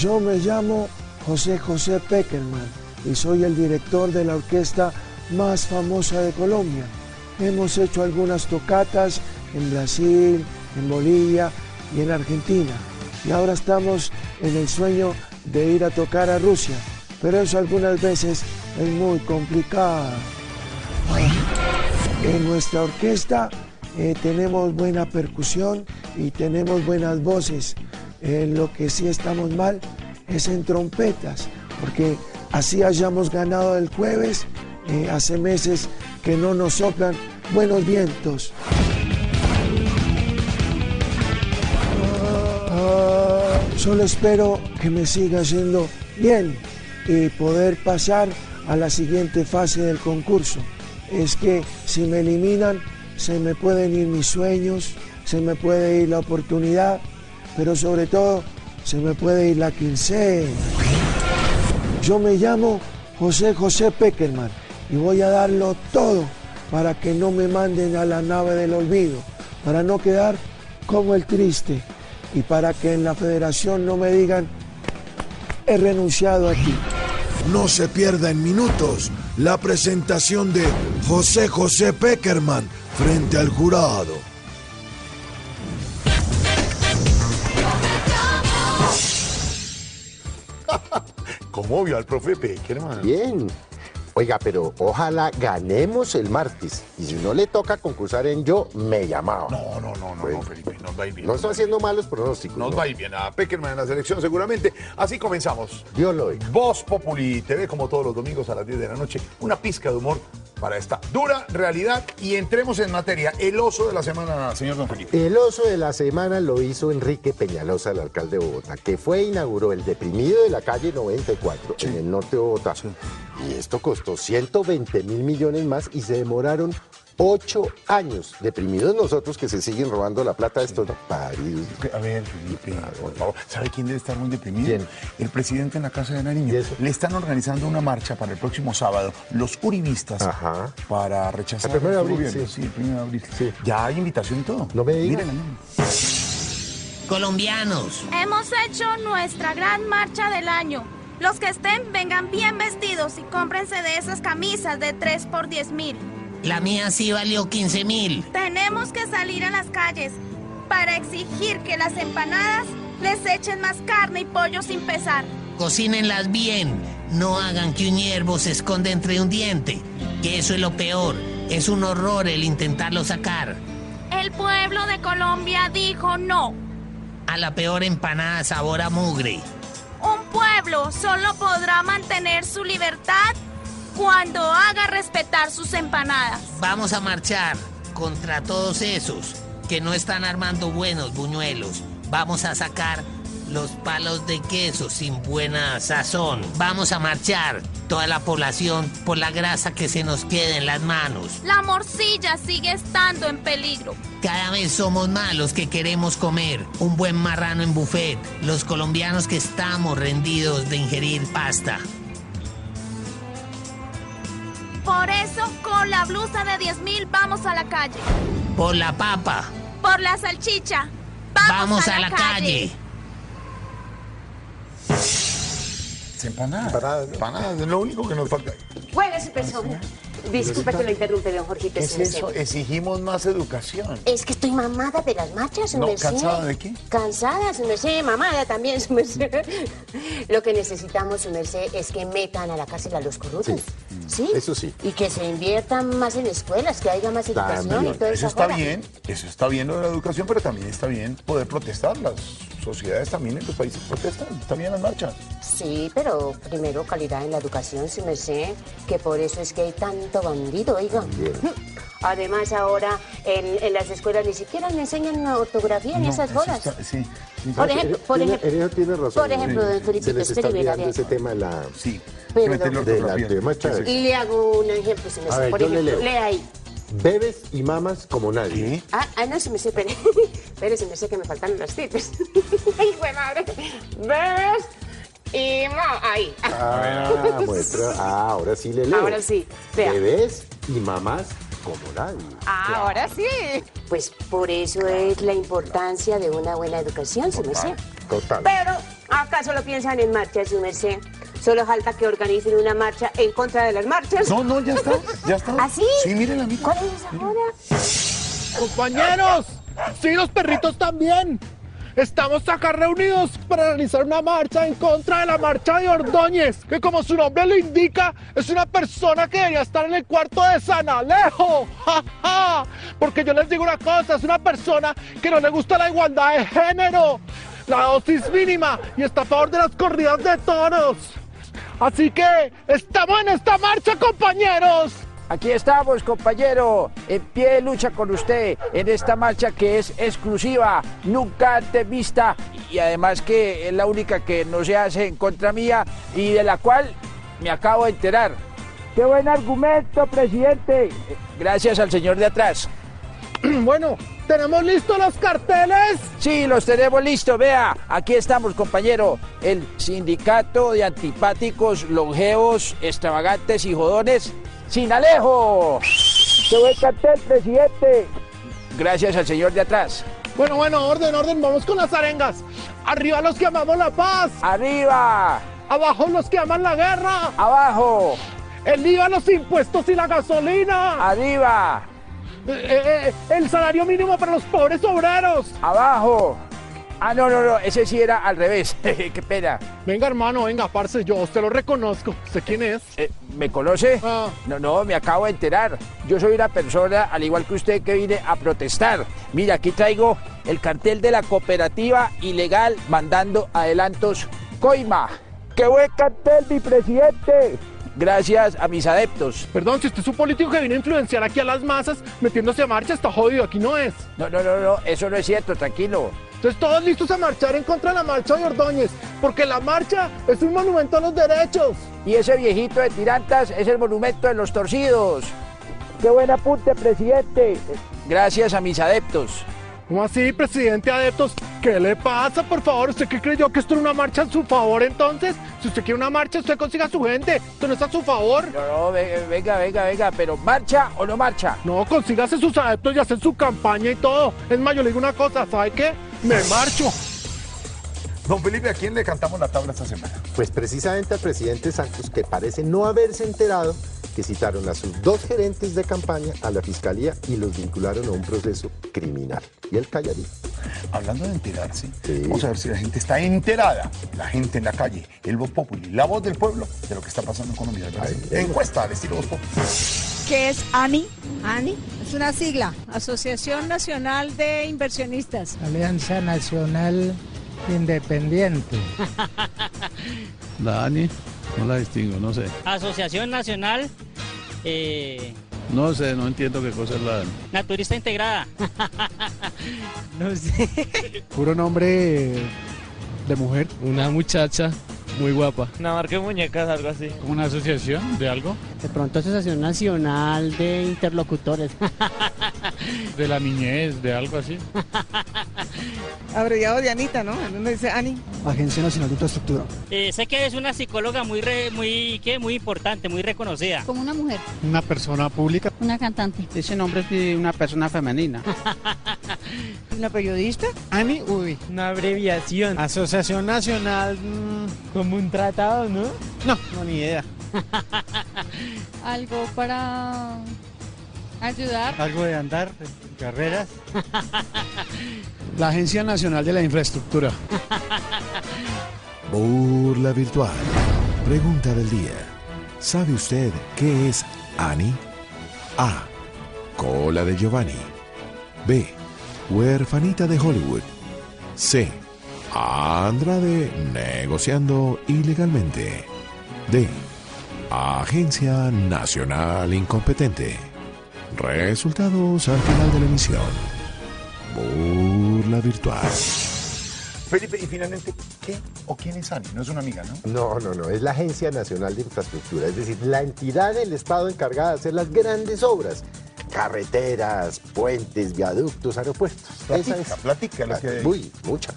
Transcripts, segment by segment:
Yo me llamo José José Peckerman y soy el director de la orquesta más famosa de Colombia. Hemos hecho algunas tocatas en Brasil, en Bolivia y en Argentina. Y ahora estamos en el sueño de ir a tocar a Rusia, pero eso algunas veces es muy complicado. En nuestra orquesta eh, tenemos buena percusión y tenemos buenas voces. En lo que sí estamos mal es en trompetas, porque así hayamos ganado el jueves, eh, hace meses que no nos soplan buenos vientos. Ah, solo espero que me siga yendo bien y poder pasar a la siguiente fase del concurso. Es que si me eliminan, se me pueden ir mis sueños, se me puede ir la oportunidad, pero sobre todo se me puede ir la quincena. Yo me llamo José José Peckerman y voy a darlo todo para que no me manden a la nave del olvido, para no quedar como el triste y para que en la federación no me digan he renunciado a ti. No se pierda en minutos la presentación de José José Peckerman frente al jurado. ¿Cómo vio al profe Peckerman? Bien. Oiga, pero ojalá ganemos el martes. Y si no le toca concursar en yo, me llamaba. No, no, no, no, Bueno. no, Felipe, nos va a ir bien. No ir haciendo malos pronósticos. Nos ¿no? va a ir bien a Peckerman en la selección seguramente. Así comenzamos. Dios lo oiga. Voz Populi TV, como todos los domingos a las 10 de la noche. Una pizca de humor para esta dura realidad. Y entremos en materia. El oso de la semana, señor Don Felipe. El oso de la semana lo hizo Enrique Peñalosa, el alcalde de Bogotá, que fue e inauguró el deprimido de la calle 94 en el norte de Bogotá. Y esto costó 120 mil millones más y se demoraron ocho años. Deprimidos nosotros que se siguen robando la plata de estos paridos. A ver, Felipe, por favor. ¿Sabe quién debe estar muy deprimido? ¿Quién? El presidente en la Casa de Nariño. Le están organizando una marcha para el próximo sábado, los uribistas, Ajá. para rechazar El primero de su abril, gobierno. sí. el primero de abril. Sí. Ya hay invitación y todo. No me diga. Mírenla, mírenla. Colombianos, Hemos hecho nuestra gran marcha del año. Los que estén vengan bien vestidos y cómprense de esas camisas de 3 por 10 mil. la mía sí valió 15 mil. Tenemos que salir a las calles para exigir que las empanadas les echen más carne y pollo sin pesar. Cocínenlas bien. No hagan que un hierbo se esconda entre un diente. Que eso es lo peor. Es un horror el intentarlo sacar. El pueblo de Colombia dijo no. A la peor empanada sabor a mugre. Un pueblo solo podrá mantener su libertad cuando haga respetar sus empanadas. Vamos a marchar contra todos esos que no están armando buenos buñuelos. Vamos a sacar los palos de queso sin buena sazón. Vamos a marchar toda la población por la grasa que se nos queda en las manos. La morcilla sigue estando en peligro. Cada vez somos más los que queremos comer un buen marrano en buffet, los colombianos que estamos rendidos de ingerir pasta. Por eso, con la blusa de 10 mil vamos a la calle. Por la papa, Por la salchicha, vamos, vamos, a, la, calle. Empanadas. Empanadas, ¿no? Empanadas, es lo único que nos falta. Buena su persona. Disculpa que lo interrumpe, don Jorgito. ¿Qué su es eso? Exigimos más educación. Es que estoy mamada de las marchas, su No, merced. ¿cansada de qué? Cansada, su merced, mamada también, su merced. Lo que necesitamos, su merced, es que metan a la cárcel a los corruptos. Sí. Eso sí. Y que se inviertan más en escuelas, que haya más educación También. y todo Eso eso. está bien, eso está bien lo de la educación, pero también está bien poder protestar. Las sociedades también en los países protestan, bien las marchas. Sí, pero primero calidad en la educación, su merced, que por eso es que hay tanto bandido, oiga. Además, ahora en, en las escuelas ni siquiera le enseñan ortografía ni No, esas eso bolas. está- sí, sí, Por ejemplo, por Tiene- ejemplo, tiene razón. por ejemplo, don Se Felipito, les está olvidando ese tema de la... Sí, Pero, don- De la. Y le hago un ejemplo, si me A ver, Por yo le ejemplo, leo. lea ahí. Bebes y mamas como nadie. ¿Qué? Ah, ah, no, si me sé, espere. Espere, si me sé que me faltan las titas. ¡Ay, güey, madre! Bebes y ma... Ahí. Ah, muestra. Ah, ahora sí le leo. Ahora sí, vea. Bebés y mamás como nadie. Ahora sí. Pues por eso es la importancia de una buena educación, si me sé. Total. Pero Acá solo piensan en marchas, su merced. Solo falta que organicen una marcha en contra de las marchas. No, no, ya está, ya está. ¿Ah, sí? Sí, miren la misma. ¿Cuál es ahora? Compañeros, sí, los perritos también. Estamos acá reunidos para realizar una marcha en contra de la marcha de Ordóñez, que como su nombre lo indica, es una persona que debería estar en el cuarto de San Alejo. ¡Ja, ja! Porque yo les digo una cosa, es una persona que no le gusta la igualdad de género, la dosis mínima y está a favor de las corridas de toros. Así que estamos en esta marcha, compañeros. Aquí estamos, compañero, en pie de lucha con usted en esta marcha que es exclusiva, nunca antes vista y además que es la única que no se hace en contra mía y de la cual me acabo de enterar. ¡Qué buen argumento, presidente! Gracias al señor de atrás. Bueno, ¿tenemos listos los carteles? Sí, los tenemos listos, vea, aquí estamos, compañero, el sindicato de antipáticos, longevos, extravagantes y jodones, sin Alejo. ¡Qué buen cartel, presidente! Gracias al señor de atrás. Bueno, bueno, orden, orden, vamos con las arengas. Arriba los que amamos la paz, ¡Arriba! abajo los que aman la guerra, ¡Abajo! el IVA, los impuestos y la gasolina, ¡Arriba! Eh, eh, eh, el salario mínimo para los pobres obreros. ¡Abajo! Ah, no, no, no, ese sí era al revés. Qué pena. Venga, hermano, venga, parce, yo usted lo reconozco. ¿Usted quién es? Eh, ¿Me conoce? Ah. No, no, me acabo de enterar. Yo soy una persona, al igual que usted, que vine a protestar. Mira, aquí traigo el cartel de la cooperativa ilegal mandando adelantos Coima. ¡Qué buen cartel, mi presidente! Gracias a mis adeptos. Perdón, si usted es un político que viene a influenciar aquí a las masas metiéndose a marcha, está jodido, aquí no es. No, no, no, no, eso no es cierto, tranquilo. Entonces todos listos a marchar en contra de la marcha de Ordóñez, porque la marcha es un monumento a los derechos. Y ese viejito de tirantas es el monumento de los torcidos. ¡Qué buen apunte, presidente! Gracias a mis adeptos. ¿Cómo así, presidente adeptos? ¿Qué le pasa, por favor? ¿Usted qué creyó que esto era una marcha en su favor entonces? Si usted quiere una marcha, usted consiga a su gente. Esto no está a su favor. No, no, ve- venga, venga, venga, pero ¿marcha o no marcha? No, consígase sus adeptos y hacen su campaña y todo. Es más, yo le digo una cosa, ¿sabe qué? Me marcho. Don Felipe, ¿a quién le cantamos la tabla esta semana? Pues precisamente al presidente Santos, que parece no haberse enterado que citaron a sus dos gerentes de campaña a la fiscalía y los vincularon a un proceso criminal. Y él calladito. Hablando de enterarse, Sí. vamos a ver si la gente está enterada, la gente en la calle, el Voz Populi, la voz del pueblo, de lo que está pasando en Colombia. Encuesta al estilo Voz Populi. ¿Qué es ANI? ANI es una sigla, Asociación Nacional de Inversionistas. Alianza Nacional Independiente. La ANI, no la distingo, no sé. Asociación Nacional eh, No sé, no entiendo qué cosa es la ANI. Naturista Integrada. no sé. Puro nombre de mujer. Una muchacha muy guapa. Una marca de muñecas, algo así. ¿Una asociación de algo? De pronto Asociación Nacional de Interlocutores. ¿De la niñez, de algo así? Abreviado de Anita, ¿no? ¿Dónde dice ANI? Agencia Nacional de Infraestructura. Eh, sé que es una psicóloga muy, re- muy, ¿qué? muy importante, muy reconocida. Como una mujer, Una persona pública. una cantante. Ese nombre es de una persona femenina. ¿Una periodista? ANI, uy. Una abreviación. Asociación Nacional. Como un tratado, ¿no? no, no, ni idea. Algo para ayudar. Algo de andar, carreras. La Agencia Nacional de la Infraestructura. Burla virtual. Pregunta del día. ¿Sabe usted qué es Annie? A. Cola de Giovanni. B. Huerfanita de Hollywood. C. Andrade negociando ilegalmente. D. Agencia Nacional Incompetente. Resultados al final de la emisión. Burla virtual. Felipe, y finalmente, ¿qué o quién es Ani? No es una amiga, ¿no? No, no, no, es la Agencia Nacional de Infraestructura, es decir, la entidad del Estado encargada de hacer las grandes obras. Carreteras, puentes, viaductos, aeropuertos. Esa Platica, platica lo que hay. Uy, mucha.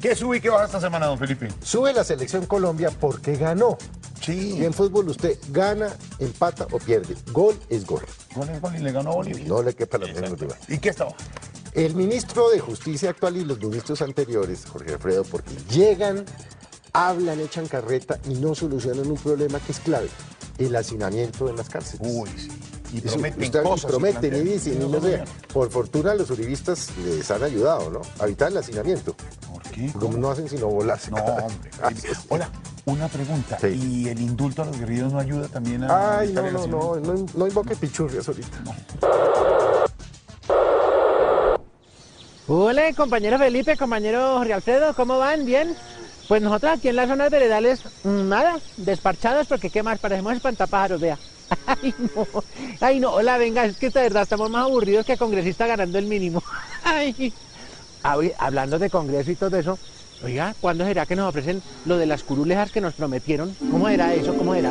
¿Qué sube y qué baja esta semana, don Felipe? Sube la selección Colombia porque ganó. Sí. Y en fútbol usted gana, empata o pierde. Gol es gol. Con el gol y le ganó a Bolivia. No le quepa la menor duda. ¿Y qué está baja? El ministro de Justicia actual y los ministros anteriores, Jorge Alfredo, porque llegan hablan, echan carreta y no solucionan un problema que es clave, el hacinamiento en las cárceles. Uy, sí. Y Eso, prometen cosas. y prometen y plantean- dicen, y No, sé. Por fortuna los uribistas les han ayudado, ¿no? A evitar el hacinamiento. ¿Por qué? Como no hacen sino volarse. No, hombre. Hola, una pregunta. Sí. ¿Y el indulto a los guerrillos no ayuda también a Ay, no, no, no, no, no invoque pichurrias ahorita. Hola, compañero Felipe, compañero Jorge Alfredo, ¿cómo van? ¿Bien? Pues nosotros aquí en las zonas veredales, mm, nada, desparchados porque qué más, parecemos espantapájaros, vea. Ay, no, ay, no, hola, venga, es que de verdad estamos más aburridos que congresista ganando el mínimo. Ay, hablando de congreso y todo eso, oiga, ¿cuándo será que nos ofrecen lo de las curulejas que nos prometieron? ¿Cómo era eso? ¿Cómo era?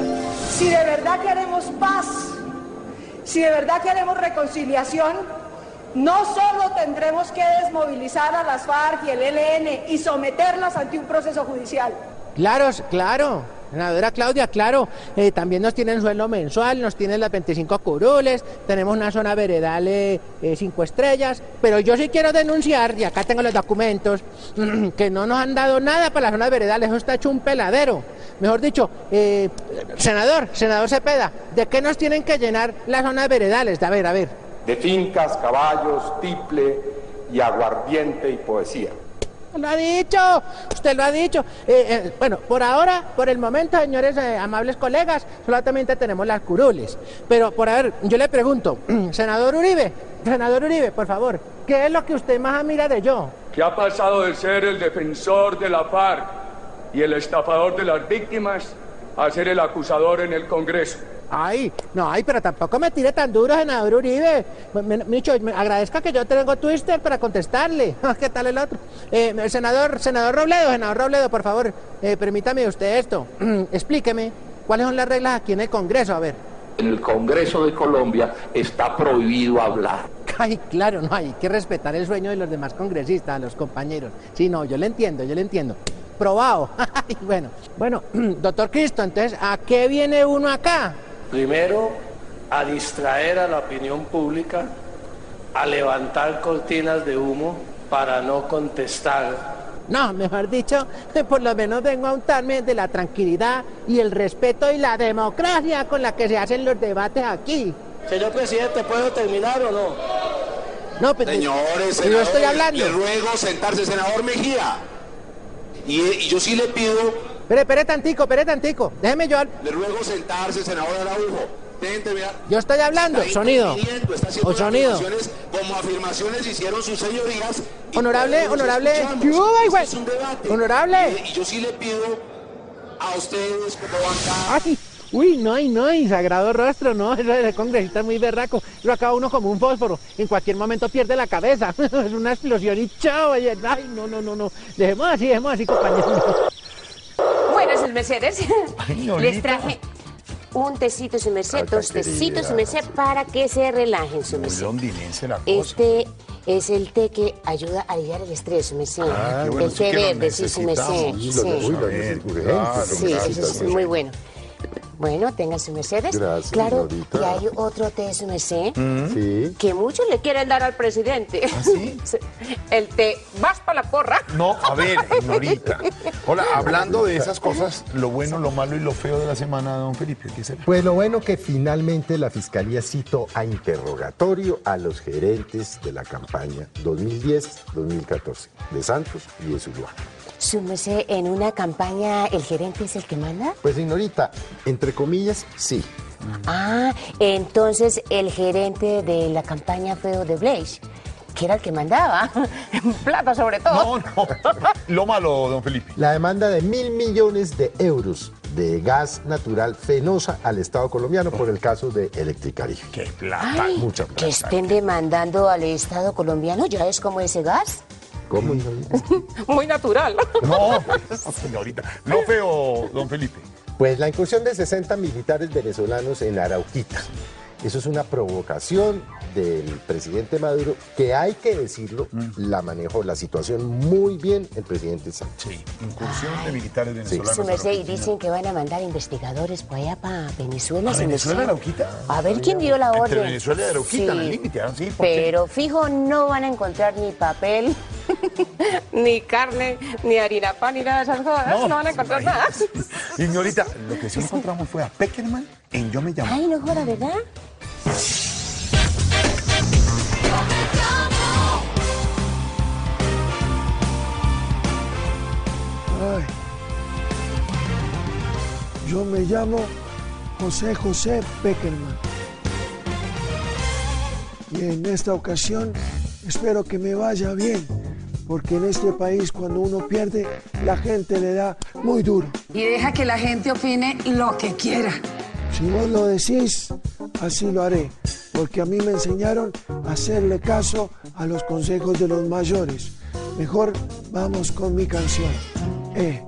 Si de verdad queremos paz, si de verdad queremos reconciliación, no solo tendremos que desmovilizar a las FARC y el ELN y someterlas ante un proceso judicial. Claro, claro. Senadora Claudia, claro, eh, también nos tienen sueldo mensual, nos tienen las 25 curules, tenemos una zona veredal eh, eh, cinco estrellas, pero yo sí quiero denunciar, y acá tengo los documentos, que no nos han dado nada para las zonas veredales, eso está hecho un peladero. Mejor dicho, eh, senador, senador Cepeda, ¿de qué nos tienen que llenar las zonas veredales? A ver, a ver. de fincas, caballos, tiple y aguardiente y poesía. Lo ha dicho, usted lo ha dicho. Eh, eh, bueno, por ahora, por el momento, señores eh, amables colegas, solamente tenemos las curules. Pero, por a ver, yo le pregunto, senador Uribe, senador Uribe, por favor, ¿qué es lo que usted más admira de yo? Que ha pasado de ser el defensor de la FARC y el estafador de las víctimas a ser el acusador en el Congreso. Ay, no, ay, pero tampoco me tire tan duro, senador Uribe. Micho, me agradezca que yo tengo Twister para contestarle. ¿Qué tal el otro? Eh, senador, senador Robledo, senador Robledo, por favor, eh, permítame usted esto. Explíqueme, ¿cuáles son las reglas aquí en el Congreso? A ver. En el Congreso de Colombia está prohibido hablar. Ay, claro, no, hay que respetar el sueño de los demás congresistas, los compañeros. Sí, no, yo le entiendo, yo le entiendo. Bueno, bueno, doctor Cristo, entonces, ¿a qué viene uno acá? Primero, a distraer a la opinión pública, a levantar cortinas de humo para no contestar. No, mejor dicho, por lo menos vengo a untarme de la tranquilidad y el respeto y la democracia con la que se hacen los debates aquí. Señor presidente, ¿puedo terminar o no? No, pero Señores, yo estoy hablando. le ruego sentarse, senador Mejía. Y, y yo sí le pido, Espere, espere tantico, espere tantico. Déjeme yo. le ruego sentarse, senador Araujo. Dejen terminar. Yo estoy hablando. Está Sonido. está O sonido. afirmaciones Como afirmaciones hicieron sus señorías. Honorable, honorable. escuchamos. ¿Qué hubo, Este es un debate. Honorable. Y, y yo sí le pido a ustedes como bancada. Ay, uy, no, ay, no, y sagrado rostro, no, eso de congresista es muy berraco. Lo acaba uno como un fósforo, en cualquier momento pierde la cabeza. es una explosión y chao, oye, ay, no, no, no, no. Dejemos así, dejemos así, compañeros. Bueno, sus mercedes, les traje un tecito, su merced, dos tecitos, su merced, para que se relajen, su merced. londinense la cosa. Este es el té que ayuda a aliviar el estrés, su merced. Ah, bueno, el sí té verde, sí, su merced. Sí, Sí, Sí, eso es muy bueno. Bueno, tengan su mercedes. Gracias, Claro, señorita. y hay otro té, su merced, Sí. que muchos le quieren dar al presidente. ¿Ah, sí? El té, vas para la porra. No, a ver, señorita. Hola, hablando de esas cosas, lo bueno, lo malo y lo feo de la semana, don Felipe, ¿qué será? Pues lo bueno que finalmente la Fiscalía citó a interrogatorio a los gerentes de la campaña 2010-2014 de Santos y de Zuluaga. Su merced, en una campaña, ¿el gerente es el que manda? Pues señorita, entre comillas, sí. Ah, entonces el gerente de la campaña fue de Blaze, que era el que mandaba. Plata sobre todo. No, no. Lo malo, don Felipe. La demanda de mil millones de euros de gas natural fenosa al Estado colombiano por el caso de Electricaribe. ¡Qué plata! Ay, Mucha que plata. estén demandando al Estado colombiano, ¿ya es como ese gas? ¿Cómo, señorita? Muy natural. No, pues, señorita. Lo feo, don Felipe. Pues la incursión de 60 militares venezolanos en Arauquita. Eso es una provocación del presidente Maduro, que hay que decirlo, la manejó la situación muy bien el presidente Sánchez. Sí, incursión de militares venezolanos. Su merced, y dicen que van a mandar investigadores por allá para Venezuela. ¿A Venezuela. Arauquita? A ver quién dio la Entre orden. Venezuela y Arauquita, el límite, ah, sí. Pero fijo, no van a encontrar ni papel, ni carne, ni harina pan, ni nada de esas cosas. No, No, van a encontrar nada. Señorita, lo que sí encontramos fue a Peckerman en Yo Me Llamo. Ay, no joda, ¿verdad? Ay. Yo me llamo José José Peckerman. Y en esta ocasión espero que me vaya bien, porque en este país cuando uno pierde, la gente le da muy duro. Y deja que la gente opine lo que quiera. Si vos lo decís, así lo haré, porque a mí me enseñaron a hacerle caso a los consejos de los mayores. Mejor vamos con mi canción. Eh.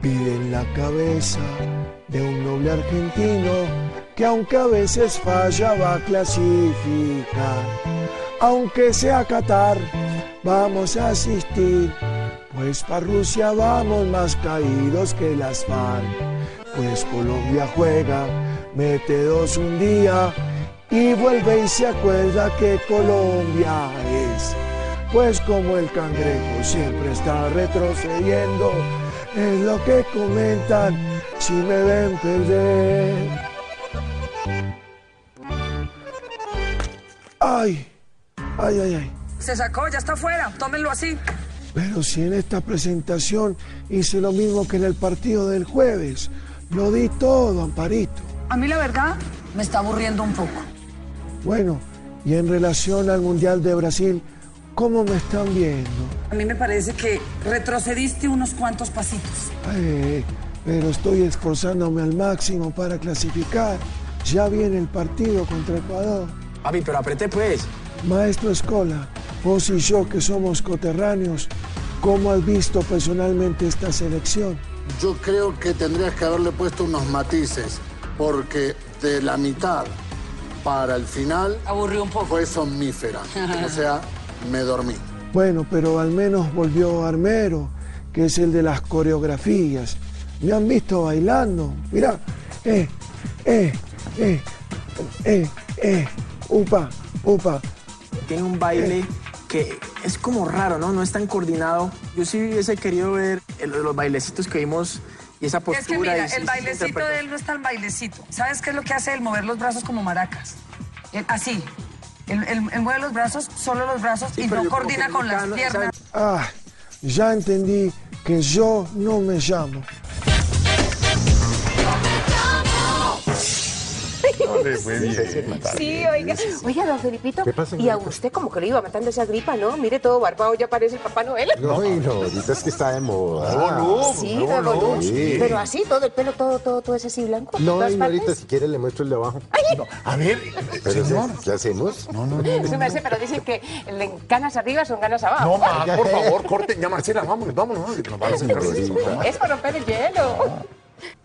Piden la cabeza de un noble argentino que aunque a veces falla va a clasificar. Aunque sea Qatar, vamos a asistir, pues para Rusia vamos más caídos que las FARC. Pues Colombia juega, mete dos un día y vuelve y se acuerda que Colombia es. Pues como el cangrejo siempre está retrocediendo, es lo que comentan si me ven perder. Ay, ay, ay, ay. Se sacó, ya está afuera. Tómenlo así. Pero si en esta presentación hice lo mismo que en el partido del jueves, lo di todo, Amparito. A mí la verdad me está aburriendo un poco. Bueno, y en relación al Mundial de Brasil, ¿cómo me están viendo? A mí me parece que retrocediste unos cuantos pasitos. Eh, pero estoy esforzándome al máximo para clasificar. Ya viene el partido contra Ecuador. Papi, pero apreté pues. Maestro Escola, vos y yo que somos coterráneos, ¿cómo has visto personalmente esta selección? Yo creo que tendrías que haberle puesto unos matices, porque de la mitad para el final Aburrió un poco. fue somnífera. o sea, me dormí. Bueno, pero al menos volvió Armero, que es el de las coreografías. Me han visto bailando. Mira, eh, eh, eh, eh, eh, upa, upa. Tiene un baile que es como raro, ¿no? No es tan coordinado. Yo sí hubiese querido ver el- los bailecitos que vimos y esa postura. Es que mira, y el bailecito de él no es tan bailecito. ¿Sabes qué es lo que hace él? Mover los brazos como maracas. Él- así. Él, él- él mueve los brazos, solo los brazos, y no coordina con las piernas. Ah, ya entendí que yo no me llamo. Sí, oiga. Oiga, don Felipito. ¿Qué pasa, y a usted como que le iba matando esa gripa, ¿no? Mire, todo barbado, ya parece el Papá Noel. No, y no, ahorita es que está de moda. Sí, de Bolú. Sí. Pero así, todo el pelo, todo, todo, todo es así blanco. No, ¿Todas señorita, partes? si quiere le muestro el de abajo. A ver, Pero, señor. ¿Qué hacemos? No, no, no. Eso me hace, pero dicen que le- ganas arriba son ganas abajo. No, ma, por favor, corten ya, Marcela, vámonos, vámonos, que nos van a sentar. Es para romper el hielo.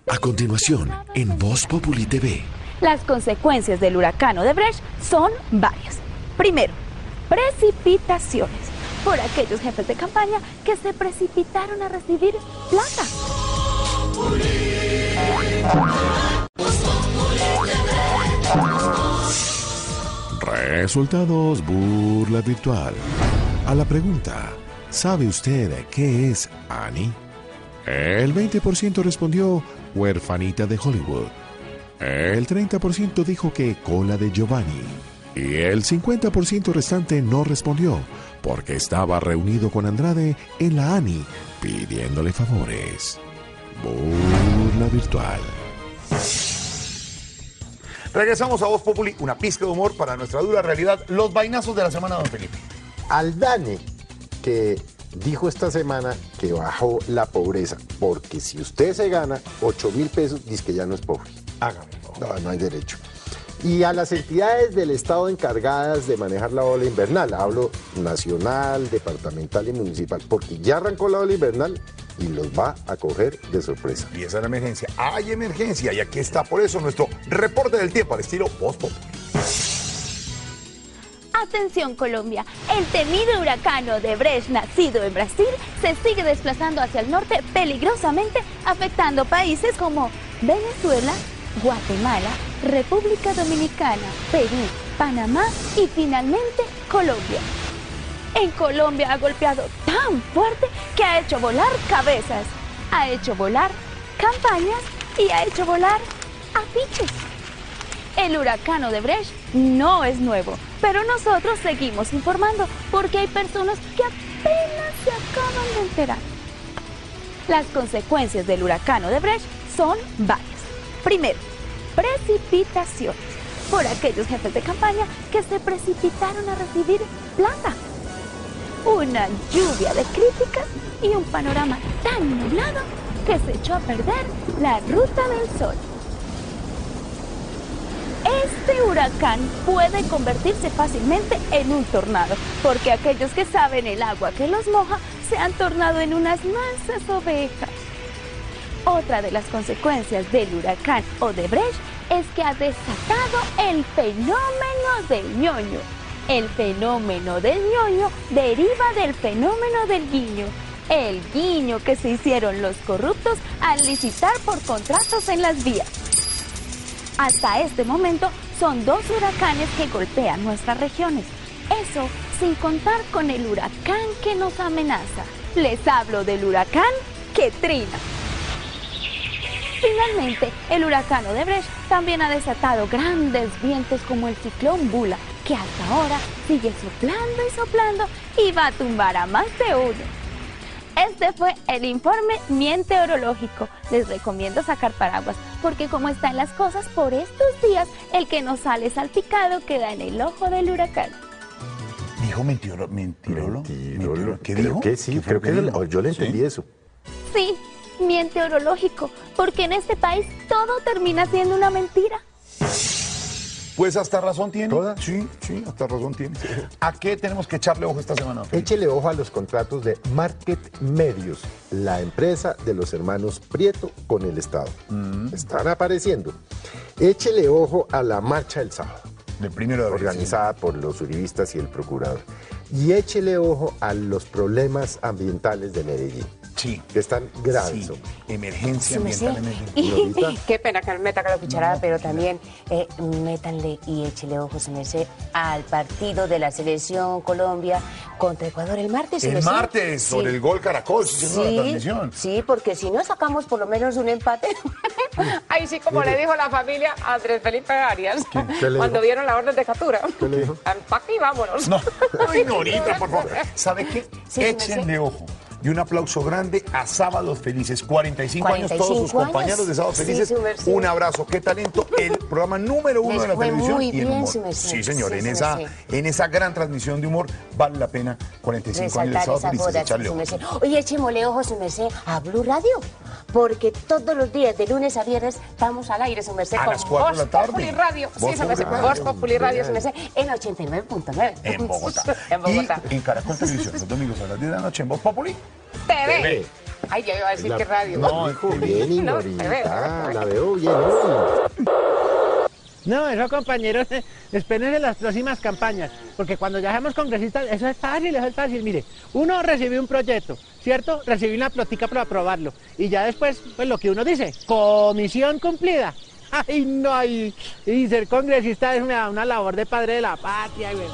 A continuación, en Voz Populi TV. Las consecuencias del huracán Odebrecht son varias. Primero, precipitaciones por aquellos jefes de campaña que se precipitaron a recibir plata. Resultados burla virtual. A la pregunta, ¿sabe usted qué es Annie? El 20% respondió huerfanita de Hollywood. El 30% dijo que cola de Giovanni. Y el 50% restante no respondió porque estaba reunido con Andrade en la Annie pidiéndole favores. Burla virtual. Regresamos a Voz Populi, una pizca de humor para nuestra dura realidad. Los vainazos de la semana, don Felipe. Aldane, que dijo esta semana que bajó la pobreza, porque si usted se gana 8 mil pesos, dice que ya no es pobre. Hágame. No, no hay derecho. Y a las entidades del Estado encargadas de manejar la ola invernal, hablo nacional, departamental y municipal, porque ya arrancó la ola invernal y los va a coger de sorpresa. Y esa es la emergencia. Hay emergencia y aquí está por eso nuestro reporte del tiempo al estilo Voz. Atención Colombia, el temido huracán Odebrecht nacido en Brasil se sigue desplazando hacia el norte peligrosamente afectando países como Venezuela, Guatemala, República Dominicana, Perú, Panamá y finalmente Colombia. en Colombia ha golpeado tan fuerte que ha hecho volar cabezas, ha hecho volar campañas y ha hecho volar afiches. El huracán Odebrecht no es nuevo, pero nosotros seguimos informando porque hay personas que apenas se acaban de enterar. Las consecuencias del huracán Odebrecht son varias. Primero, precipitaciones por aquellos jefes de campaña que se precipitaron a recibir plata. Una lluvia de críticas y un panorama tan nublado que se echó a perder la ruta del sol. Este huracán puede convertirse fácilmente en un tornado, porque aquellos que saben el agua que los moja se han tornado en unas mansas ovejas. Otra de las consecuencias del huracán Odebrecht es que ha desatado el fenómeno del ñoño. El fenómeno del ñoño deriva del fenómeno del guiño. El guiño que se hicieron los corruptos al licitar por contratos en las vías. Hasta este momento son dos huracanes que golpean nuestras regiones. Eso sin contar con el huracán que nos amenaza. Les hablo del huracán Ketrina. Finalmente, el huracán Odebrecht también ha desatado grandes vientos como el ciclón Bula, que hasta ahora sigue soplando y soplando y va a tumbar a más de uno. Este fue el informe meteorológico. Les recomiendo sacar paraguas, porque como están las cosas por estos días, el que no sale salpicado queda en el ojo del huracán. ¿Dijo mentiro, mentirolo? Mentirolo. ¿Qué Creo dijo? que sí, ¿Qué fue creo que yo le Sí. entendí eso. Sí, meteorológico, porque en este país todo termina siendo una mentira. Pues hasta razón tiene. Sí, sí, hasta razón tiene. ¿A qué tenemos que echarle ojo esta semana? Échele ojo a los contratos de Market Medios, la empresa de los hermanos Prieto con el Estado. Mm. Están apareciendo. Échele ojo a la marcha del sábado. Del primero de abril, Organizada por los uribistas y el procurador. Y échele ojo a los problemas ambientales de Medellín. Sí. Que están graves. Sí. Emergencia ambiental en Medellín. Y-. Qué pena que me meta la cucharada, pero también eh, métanle y échele ojos, se me sé, al partido de la selección Colombia contra Ecuador el martes. El martes, Sí. sobre el gol Caracol, sí, la Sí, transmisión. sí, porque si no sacamos por lo menos un empate. Ahí sí, como le dijo la familia a Andrés Felipe Arias ¿Qué? ¿Qué le cuando vieron la orden de captura. ¿Qué le dijo? Vámonos. No, ay, Norita, por favor. ¿Sabe qué? Échenle ojo. Y un aplauso grande a Sábados Felices. 45, años, todos 45 sus compañeros de Sábados Sí, Felices. un abrazo. Qué talento. El programa número uno Les de la fue televisión. muy y el bien, humor. su merced. Sí, señor. Sí, en, su esa, en esa gran transmisión de humor vale la pena 45 años de resaltar Sábados Felices. Echarle. Oye, echémosle ojo, su merced, a Blue Radio. Porque todos los días, de lunes a viernes, estamos al aire, su merced, A con las cuatro de la Voz tarde. Populi Radio. Voz Sí, su merced, Voz. Populi Radio, su merced, en 89.9. En Bogotá. en Bogotá. Y en Caracol Televisión, los domingos a las 10 de la noche en Voz Populi. TV. TV. Ay, ya iba a decir La- que radio. No, dijo bien, Ignorita. La veo bien hoy. No, eso compañeros, eh, espérense las próximas campañas, porque cuando ya seamos congresistas, eso es fácil, eso es fácil. Mire, uno recibe un proyecto, ¿cierto? Recibe una plotica para aprobarlo. Y ya después, pues lo que uno dice, comisión cumplida. Ay, no, ay, y ser congresista es una, una labor de padre de la patria, güey.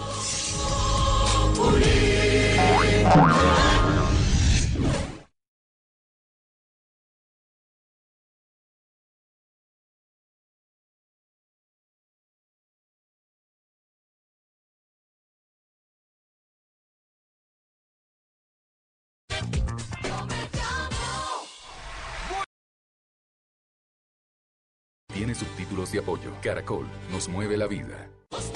Subtítulos de apoyo. Caracol nos mueve la vida. Buenas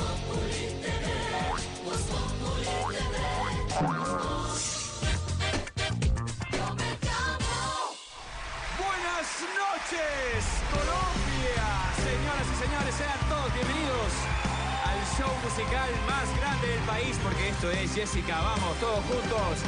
noches, Colombia. Señoras y señores, sean todos bienvenidos al show musical más grande del país, porque esto es Jessica. Vamos, todos juntos.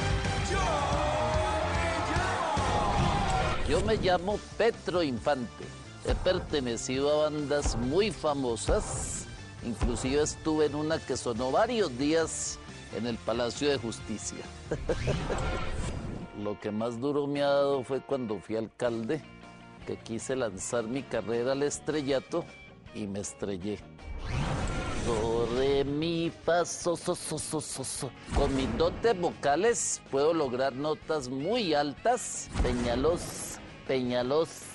Yo me llamo Petro Infante. He pertenecido a bandas muy famosas. Inclusive estuve en una que sonó varios días en el Palacio de Justicia. Lo que más duro me ha dado fue cuando fui alcalde, que quise lanzar mi carrera al estrellato y me estrellé. So, so, so, so. Con mis dotes vocales puedo lograr notas muy altas, peñalos, peñalos.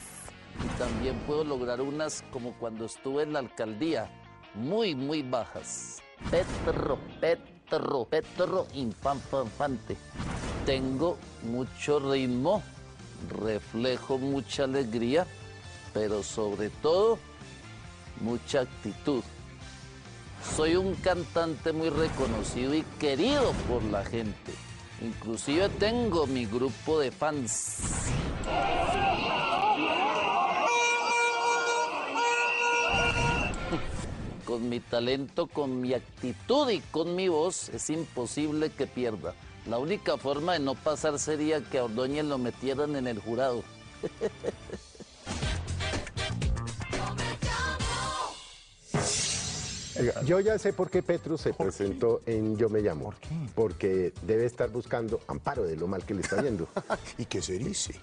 Y también puedo lograr unas como cuando estuve en la alcaldía, muy, muy bajas. Petro, Petro, Petro, infante. Tengo mucho ritmo, reflejo mucha alegría, pero sobre todo mucha actitud. Soy un cantante muy reconocido y querido por la gente. Inclusive tengo mi grupo de fans. Con mi talento, con mi actitud y con mi voz es imposible que pierda. La única forma de no pasar sería que a Ordóñez lo metieran en el jurado. Yo ya sé por qué Petro se presentó en Yo Me Llamo. ¿Por qué? Porque debe estar buscando amparo de lo mal que le está yendo. ¿Y qué se dice?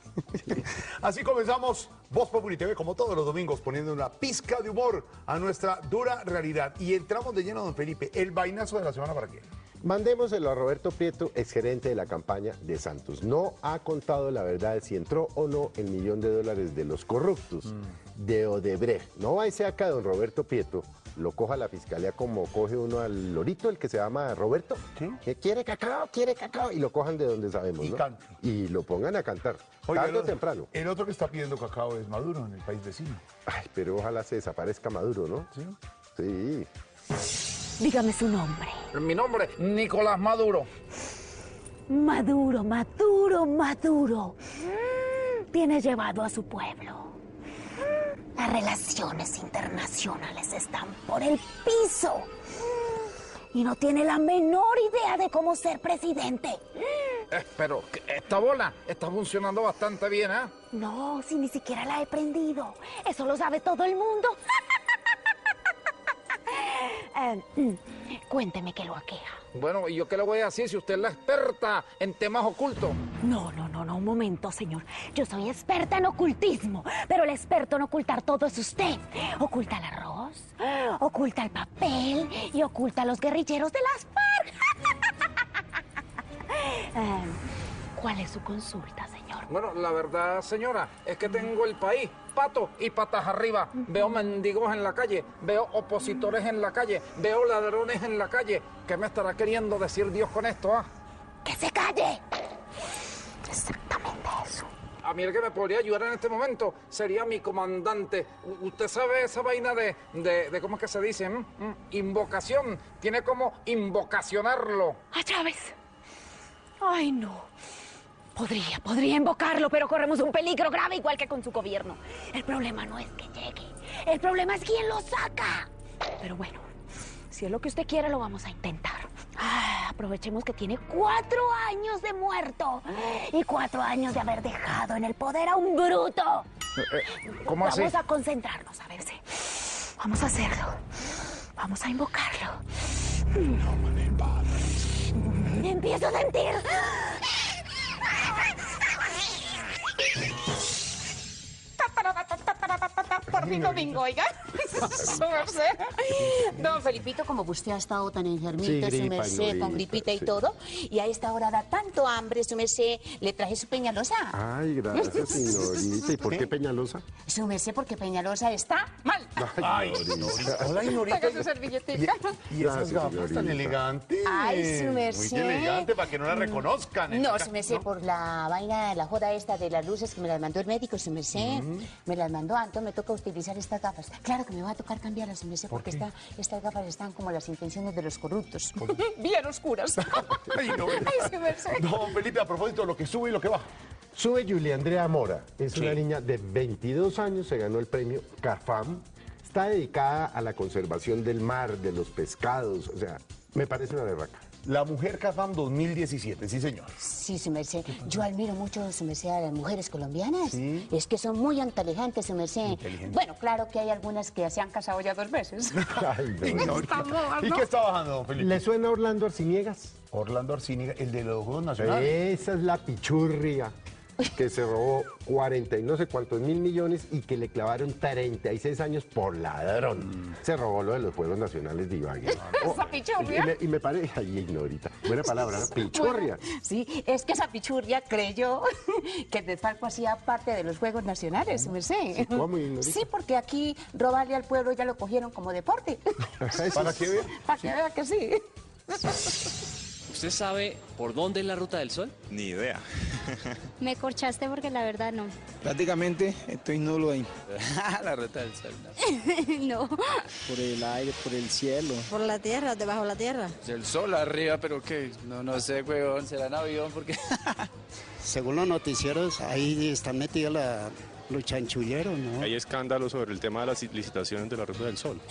Así comenzamos Voz Populi TV, como todos los domingos, poniendo una pizca de humor a nuestra dura realidad. Y entramos de lleno, don Felipe. ¿El vainazo de la semana para qué? Mandémoselo a Roberto Prieto, exgerente de la campaña de Santos. No ha contado la verdad de si entró o no el millón de dólares de los corruptos de Odebrecht. No va a acá don Roberto Prieto, lo coja la fiscalía como coge uno al lorito, el que se llama Roberto, que quiere cacao, quiere cacao, y lo cojan de donde sabemos, Y ¿no? cante. Y lo pongan a cantar, Oiga, tarde o el- temprano. El otro que está pidiendo cacao es Maduro en el país vecino. Ay, pero ojalá se desaparezca Maduro, ¿no? Sí. Sí. Dígame su nombre. Mi nombre, Nicolás Maduro. Maduro, Maduro, Maduro. Tiene llevado a su pueblo. Las relaciones internacionales están por el piso. Y no tiene la menor idea de cómo ser presidente. Eh, pero esta bola está funcionando bastante bien, ¿eh? No, si ni siquiera la he prendido. Eso lo sabe todo el mundo. Eh, mm, cuénteme qué lo aqueja. Bueno, ¿y yo qué le voy a decir si usted es la experta en temas ocultos? No, no, no, no, un momento, señor. Yo soy experta en ocultismo, pero el experto en ocultar todo es usted. Oculta el arroz, oculta el papel y oculta a los guerrilleros de las FARC. Eh, ¿Cuál es su consulta, señor? Bueno, la verdad, señora, es que tengo el país pato y patas arriba. Veo mendigos en la calle, veo opositores en la calle, veo ladrones en la calle. ¿Qué me estará queriendo decir Dios con esto, ah? ¡Que se calle! Exactamente eso. A mí el que me podría ayudar en este momento sería mi comandante. ¿Usted sabe esa vaina de, de, de cómo es que se dice? ¿Mm? ¿Mm? Invocación. Tiene como invocacionarlo. ¡A Chávez! ¡Ay, no! Podría, podría invocarlo, pero corremos un peligro grave igual que con su gobierno. El problema no es que llegue, el problema es quién lo saca. Pero bueno, si es lo que usted quiere, lo vamos a intentar. Ah, aprovechemos que tiene cuatro años de muerto y cuatro años de haber dejado en el poder a un bruto. ¿Cómo así? Vamos a concentrarnos, a ver si. Vamos a hacerlo. Vamos a invocarlo. Empiezo a sentir. Por fin domingo, oiga. Don Felipito, como usted ha estado tan enfermito, Sí, su gripa, merced, con gripita, y sí. todo, y a esta hora da tanto hambre, su merced, le traje su peñalosa. Ay, gracias, señorita. ¿Y por qué Peñalosa? Su merced, porque peñalosa está mal. Ay, Hola, Ignorita. Saca su servilletita. Y esas Gracias, gafas tan señorita. elegantes. Ay, su merced. Muy elegante para que no la reconozcan. ¿eh? No, su merced, por la vaina, la joda esta de las luces que me las mandó el médico, su merced. Me las mandó, entonces me toca utilizar estas gafas. Claro que me va a tocar cambiarlas, su merced, porque esta- estas gafas están como las intenciones de los corruptos. Bien oscuras. Ay, no, Ay, Felipe, a propósito, lo que sube y lo que baja. Sube Julia Andrea Mora. Es una niña de 22 años, se ganó el premio CAFAM. Está dedicada a la conservación del mar, de los pescados. O sea, me parece una berraca. La Mujer Cafam 2017, sí, señor. Sí, su merced. Yo admiro mucho, su merced, a las mujeres colombianas. Es que son muy inteligentes, su merced. Inteligentes. Bueno, claro que hay algunas que se han casado ya dos veces. Ay, no. ¿Y qué está bajando, don Felipe? ¿Le suena Orlando Arciniegas? Orlando Arcíniga, el de los Juegos Nacionales. Esa es la pichurria. Que se robó 40 y no sé cuántos mil millones y que le clavaron 36 años por ladrón. Se robó lo de los Juegos Nacionales de Ibagué. Oh, ¿Esa pichurria? y, me, y me parece, ahí ignorita, buena palabra, ¿no? Pichurria. Bueno, sí, es que esa pichurria creyó que Desfalco hacía parte de los Juegos Nacionales, su merced. Sí, ¿cómo, ignorita? Sí, porque aquí robarle al pueblo ya lo cogieron como deporte. ¿Para qué? Para que vea que sí. ¿Usted sabe por dónde es la ruta del sol? Ni idea. Me corchaste porque la verdad no. Prácticamente estoy nulo ahí. la ruta del sol. no. Por el aire, por el cielo. Por la tierra, debajo de la tierra. El sol arriba, pero qué, no, no sé, huevón, será en avión porque... Según los noticieros, ahí están metidos la, los chanchulleros, ¿no? Hay escándalos sobre el tema de las licitaciones de la Ruta del Sol.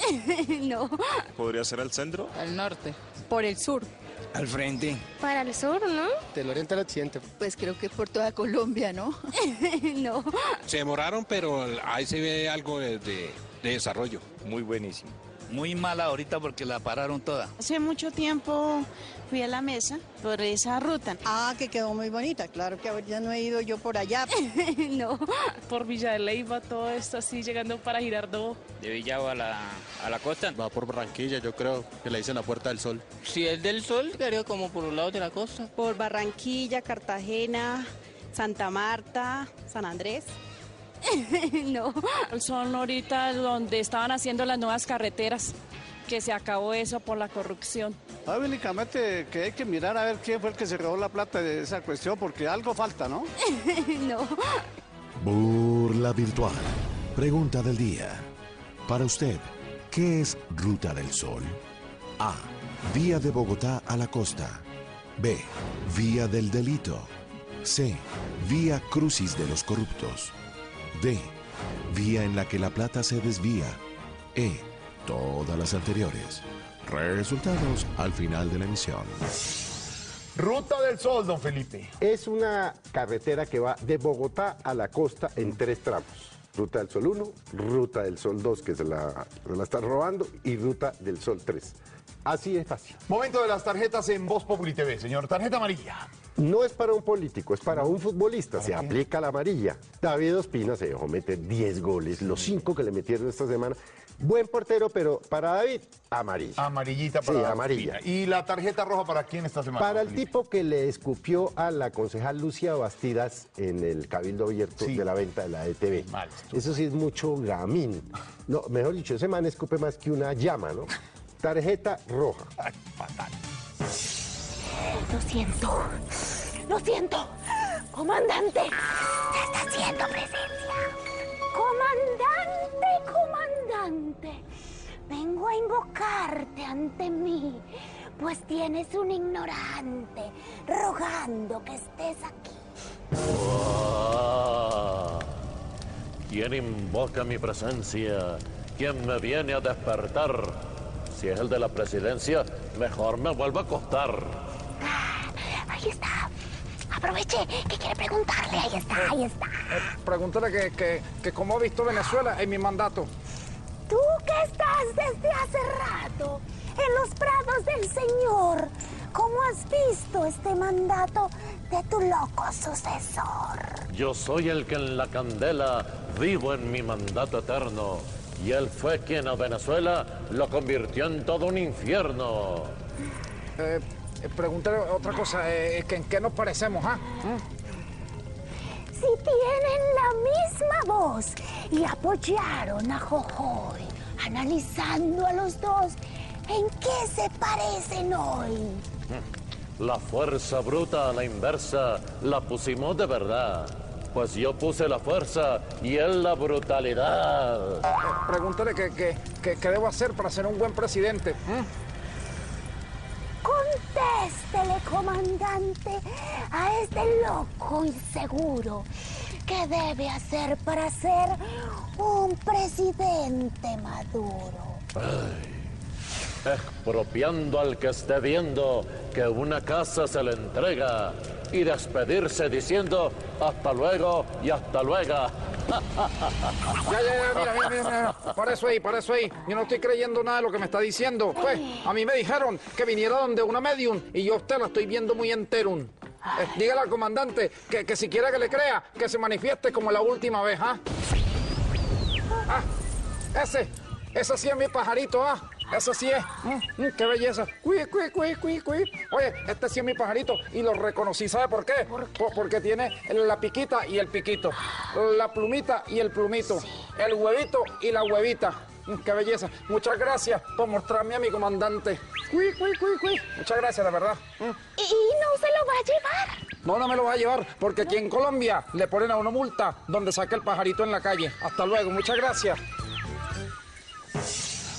no. ¿Podría ser al centro? Al norte. Por el sur. Al frente. Para el sur, ¿no? Del oriente al occidente. Pues creo que por toda Colombia, ¿no? no. Se demoraron, pero ahí se ve algo de, de- de desarrollo. Muy buenísimo. Muy mala ahorita porque la pararon toda. Hace mucho tiempo fui a la mesa por esa ruta. Ah, que quedó muy bonita. Claro que ahorita no he ido yo por allá. no. Por Villa de Leyva, todo esto así, llegando para Girardot. De Villavo a la, a la costa. Va por Barranquilla, yo creo, que le dicen la Puerta del Sol. Si es del sol, quedaría como por un lado de la costa. Por Barranquilla, Cartagena, Santa Marta, San Andrés. no. Son ahorita donde estaban haciendo las nuevas carreteras, que se acabó eso por la corrupción. Ah, únicamente que hay que mirar a ver quién fue el que se robó la plata de esa cuestión, porque algo falta, ¿no? no. Burla virtual. Pregunta del día. Para usted, ¿qué es Ruta del Sol? A. Vía de Bogotá a la costa. B. Vía del delito. C. Vía Crucis de los corruptos. D. Vía en la que la plata se desvía. E. Todas las anteriores. Resultados al final de la emisión. Ruta del Sol, don Felipe. Es una carretera que va de Bogotá a la costa en tres tramos. Ruta del Sol 1, Ruta del Sol 2, que se la, se la están robando, y Ruta del Sol 3. Así es fácil. Momento de las tarjetas en Voz Populi TV, señor. Tarjeta amarilla. No es para un político, es para un futbolista. Se aplica la amarilla. David Ospina se dejó meter 10 goles, los 5 que le metieron esta semana. Buen portero, pero para David, amarilla. Amarillita para Sí, amarilla. ¿Y la tarjeta roja para quién esta semana? Para el Felipe? tipo que le escupió a la concejal Lucia Bastidas en el cabildo abierto de la venta de la ETV. Eso sí es mucho gamín. No, mejor dicho, ese man escupe más que una llama, ¿no? Tarjeta roja. Lo siento. Lo siento. Comandante. Se está haciendo presencia. Comandante, comandante. Vengo a invocarte ante mí, pues tienes un ignorante rogando que estés aquí. Ah, ¿Quién invoca mi presencia? ¿Quién me viene a despertar? Si es el de la presidencia, mejor me vuelvo a acostar. Ahí está. Aproveche que quiere preguntarle. Ahí está, ahí está. Pregúntale que, que, que cómo ha visto Venezuela en mi mandato. Tú que estás desde hace rato en los prados del Señor, ¿cómo has visto este mandato de tu loco sucesor? Yo soy el que en la candela vivo en mi mandato eterno. Y él fue quien a Venezuela lo convirtió en todo un infierno. Eh, eh, pregúntale otra cosa, eh, que ¿en qué nos parecemos, ah? Si tienen la misma voz y apoyaron a Jojoy, analizando a los dos, ¿en qué se parecen hoy? La fuerza bruta a la inversa la pusimos de verdad. Pues yo puse la fuerza y él la brutalidad. Eh, pregúntale que, que, que- qué debo hacer para ser un buen presidente. Contéstele, comandante, a este loco inseguro. ¿Qué debe hacer para ser un presidente maduro? Ay, expropiando al que esté viendo que una casa se le entrega y despedirse diciendo hasta luego y hasta luego. Ya, ya, ya, mira, mira, mira, mira. Para eso ahí, para eso ahí. Yo no estoy creyendo nada de lo que me está diciendo. Pues, a mí me dijeron que viniera donde una medium y yo a usted la estoy viendo muy enterum. Eh, dígale al comandante que, que si quiere que le crea, que se manifieste como la última vez, ¿ah? Ah, ese, ese sí es mi pajarito, ¿ah? Ese sí es. Mm, mm, ¡Qué belleza! Cui, cui, cui, cui, cui. Oye, este sí es mi pajarito y lo reconocí. ¿Sabe por qué? Po- porque tiene la piquita y el piquito. La plumita y el plumito. El huevito y la huevita. Mm, ¡Qué belleza! Muchas gracias por mostrarme a mi comandante. Cui, cui, cui, cui. Muchas gracias, de verdad. ¿Y no se lo va a llevar? No, no me lo va a llevar, porque aquí en Colombia le ponen a uno multa donde saca el pajarito en la calle. Hasta luego, muchas gracias.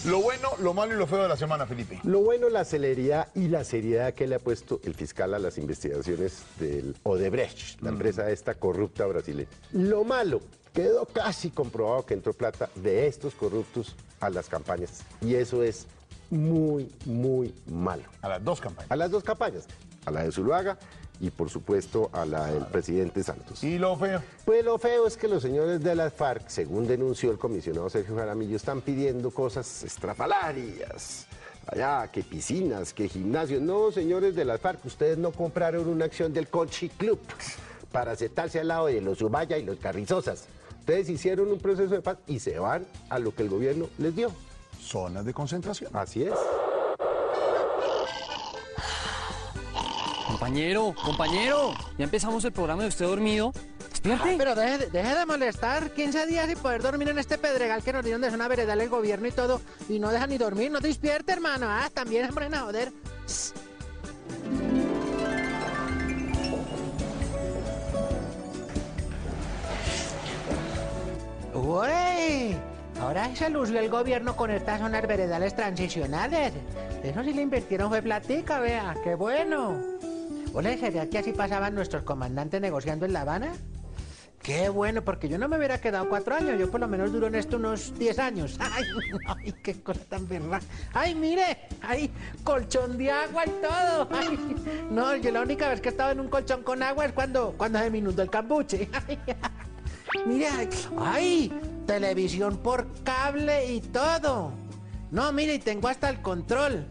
Lo bueno, lo malo y lo feo de la semana, Felipe. Lo bueno, la celeridad y la seriedad que le ha puesto el fiscal a las investigaciones del Odebrecht, la empresa esta corrupta brasileña. Lo malo, quedó casi comprobado que entró plata de estos corruptos a las campañas. Y eso es muy, muy malo. A las dos campañas. A las dos campañas. A la de Zuluaga y por supuesto a la del presidente Santos. ¿Y lo feo? Pues lo feo es que los señores de las FARC, según denunció el comisionado Sergio Jaramillo, están pidiendo cosas estrafalarias. Allá, que piscinas, que gimnasios. No, señores de las FARC, ustedes no compraron una acción del Conchi Club para sentarse al lado de los Ubaya y los Carrizosas. Ustedes hicieron un proceso de paz y se van a lo que el gobierno les dio. Zonas de concentración. Así es. Compañero, compañero, ya empezamos el programa de usted dormido. Despierte. Pero deje, de- molestar. 15 días sin poder dormir en este pedregal que nos dieron de zona veredal el gobierno y todo. Y no deja ni dormir. No te despierte, hermano. Ah, también se ponen a joder. ¡Uy! Ahora se lució el gobierno con estas zonas veredales transicionales. Eso sí le invirtieron fue platica, vea. ¡Qué bueno! Ole, ¿sería que así pasaban nuestros comandantes negociando en La Habana? Qué bueno, porque yo no me hubiera quedado cuatro años, yo por lo menos duro en esto unos diez años. Ay, ay, qué cosa tan verdad. Ay, mire, ay, colchón de agua y todo. Ay, no, yo la única vez que he estado en un colchón con agua es cuando, cuando se me el cambuche. Ay, mire, ay, televisión por cable y todo. No, mire, y tengo hasta el control.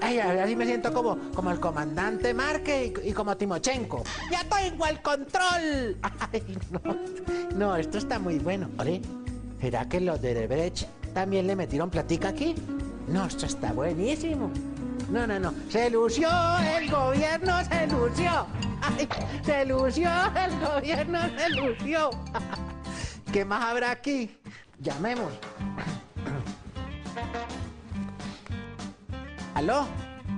Ay, ahora sí me siento como, como el comandante Marque y, como Timochenko. ¡Ya tengo el control! Ay, no. No, esto está muy bueno. Ole, ¿será que los de Debrecht también le metieron platica aquí? No, esto está buenísimo. No, no, no. Se lució el gobierno, se lució. Se lució el gobierno, se lució. ¿Qué más habrá aquí? Llamemos.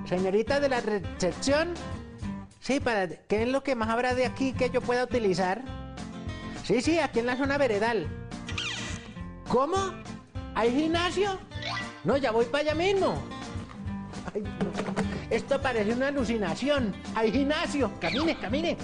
¿Señorita de la recepción? Sí, para... ¿qué es lo que más habrá de aquí que yo pueda utilizar? Sí, sí, aquí en la zona veredal. ¿Cómo? ¿Hay gimnasio? No, ya voy para allá mismo. Esto parece una alucinación. Hay gimnasio. Camine, camine.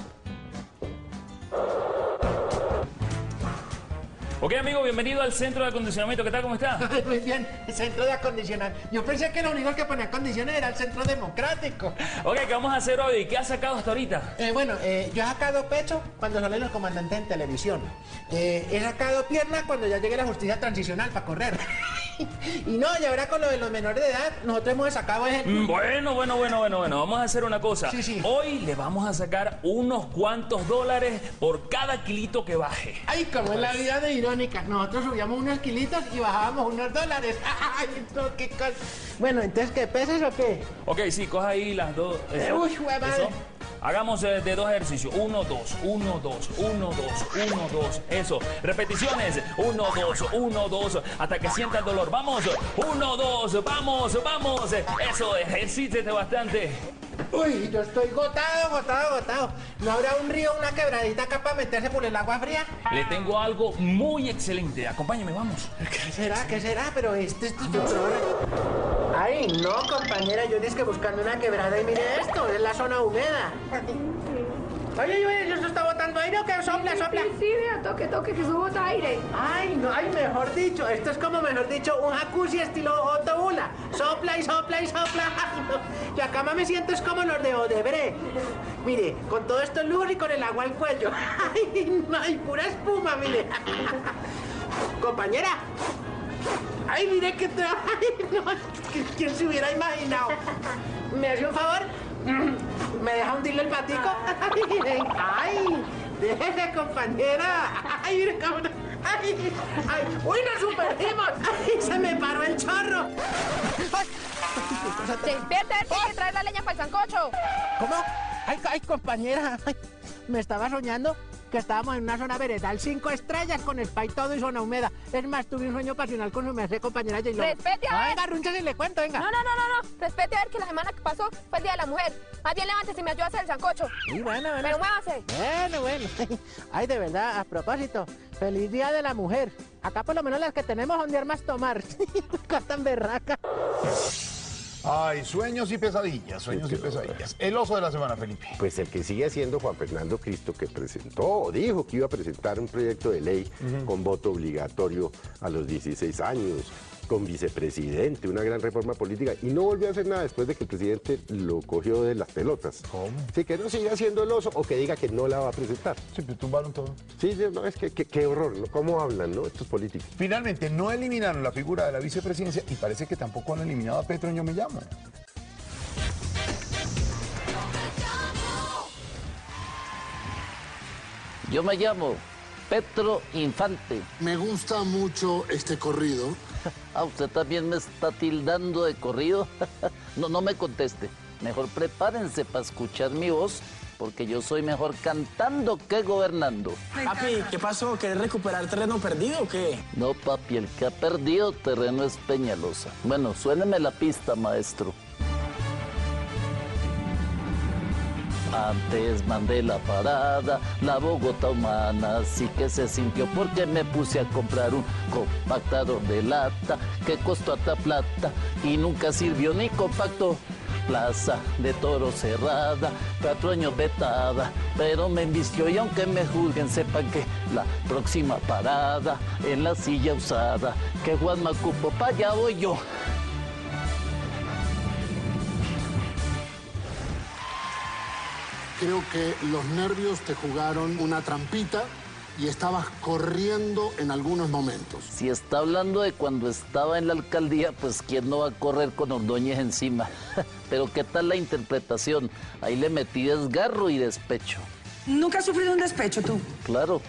Ok, amigo, bienvenido al centro de acondicionamiento. ¿Qué tal? ¿Cómo está? Muy bien, el centro de acondicionar. Yo pensé que lo único que ponía condiciones era el centro democrático. Ok, ¿qué vamos a hacer hoy? ¿Qué ha sacado hasta ahorita? Eh, bueno, eh, yo he sacado pecho cuando salen los comandantes en televisión. Eh, he sacado pierna cuando ya llegue la justicia transicional para correr. y no, y ahora con lo de los menores de edad, nosotros hemos sacado. Mm, Bueno, bueno, bueno, bueno, bueno. Vamos a hacer una cosa. Sí, sí. Hoy le vamos a sacar unos cuantos dólares por cada kilito que baje. Ay, como es la vida de Nosotros subíamos unos kilitos y bajábamos unos dólares. Ay, no, qué cosa. Bueno, entonces, ¿qué pesas o qué? Ok, sí, coja ahí las dos. Eh, uy, madre. Eso. Hagamos eh, de dos ejercicios. Uno, dos, uno, dos, uno, dos, uno, dos. Eso. Repeticiones. Uno, dos, uno, dos. Hasta que sienta el dolor. Vamos. Uno, dos. Vamos, vamos. Eso. Ejercítate bastante. Uy, yo estoy gotado, gotado, gotado. ¿No habrá un río, una quebradita acá para meterse por el agua fría? Le tengo algo muy excelente. Acompáñame, vamos. ¿Qué será? ¿Qué será? Pero este, este, este Ay, no, compañera, yo dije que buscando una quebrada y mire esto, es la zona húmeda. Oye, oye, ¿esto está botando aire o qué? Sopla, sopla. Sí, vea, toque, toque, que eso bota aire. Ay, no, ay, mejor dicho, esto es como, mejor dicho, un jacuzzi estilo Otto Bula. Sopla y sopla y sopla. Ay, no. Y acá me siento es como los de Odebrecht. Mire, con todo esto luz y con el agua al cuello. Ay, no, ay, pura espuma, mire. Compañera. Ay, mire que... tra- Ay, no, ¿quién se hubiera imaginado? ¿Me hace un favor? ¿Me deja hundirle el patico? ¡Ay! ¡Déjese, compañera! ¡Ay, mire cómo... ¡Ay! ¡Ay! ¡Uy, nos sumergimos! ¡Ay, se me paró el chorro! Despierta, hay que traer la leña para el sancocho. ¿Cómo? ¡Ay, ay, compañera! Ay, me estaba soñando que estábamos en una zona veredal cinco estrellas con spa y todo y zona húmeda. Es más, tuve un sueño pasional con su merced, compañera J-Lo. Respete a ver. Venga, runcha si le cuento, venga. No, no, no, no, no. Respete a ver que la semana que pasó fue el Día de la Mujer. Más bien levántese y me ayuda a hacer el sancocho. Sí, bueno, bueno. Pero muévase. Bueno, bueno. Ay, de verdad, a propósito, feliz Día de la Mujer. Acá por lo menos las que tenemos son de armas tomar. tan berraca. Ay, sueños y pesadillas, sueños y pesadillas. El oso de la semana, Felipe. Pues el que sigue siendo Juan Fernando Cristo, que presentó dijo que iba a presentar un proyecto de ley con voto obligatorio a los 16 años, con vicepresidente, una gran reforma política, y no volvió a hacer nada después de que el presidente lo cogió de las pelotas. ¿Cómo? Sí, que no siga siendo el oso o que diga que no la va a presentar. Siempre tumbaron todo. Sí, sí, no, es que que- qué horror, ¿no? ¿Cómo hablan, no? Estos políticos. Finalmente, no eliminaron la figura de la vicepresidencia y parece que tampoco han eliminado a Petro Yo Me Llamo. Yo me llamo Petro Infante. Me gusta mucho este corrido. Ah, usted también me está tildando de corrido. no, no me conteste. Mejor prepárense para escuchar mi voz, porque yo soy mejor cantando que gobernando. Papi, ¿qué pasó? ¿Querés recuperar terreno perdido o qué? No, papi, el que ha perdido terreno es Peñalosa. Bueno, suéneme la pista, maestro. Antes mandé la parada, la Bogotá humana sí que se sintió porque me puse a comprar un compactador de lata que costó hasta plata y nunca sirvió ni compacto. Plaza de toro cerrada, cuatro años vetada, pero me envició y aunque me juzguen sepan que la próxima parada en la silla usada, que Juan Macupo, pa' allá yo. Creo que los nervios te jugaron una trampita y estabas corriendo en algunos momentos. Si está hablando de cuando estaba en la alcaldía, pues quién no va a correr con Ordóñez encima. Pero ¿qué tal la interpretación? Ahí le metí desgarro y despecho. ¿Nunca has sufrido un despecho tú? Claro,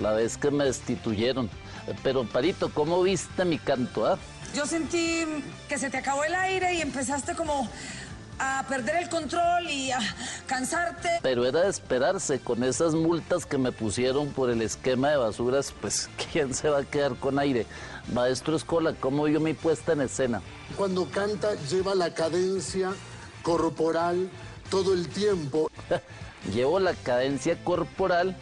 la vez que me destituyeron. Pero Parito, ¿cómo viste mi canto? ah? Yo sentí que se te acabó el aire y empezaste como a perder el control y a cansarte. Pero era de esperarse con esas multas que me pusieron por el esquema de basuras, pues ¿quién se va a quedar con aire? Maestro Escola, ¿cómo vio mi puesta en escena? Cuando canta lleva la cadencia corporal todo el tiempo. Llevo la cadencia corporal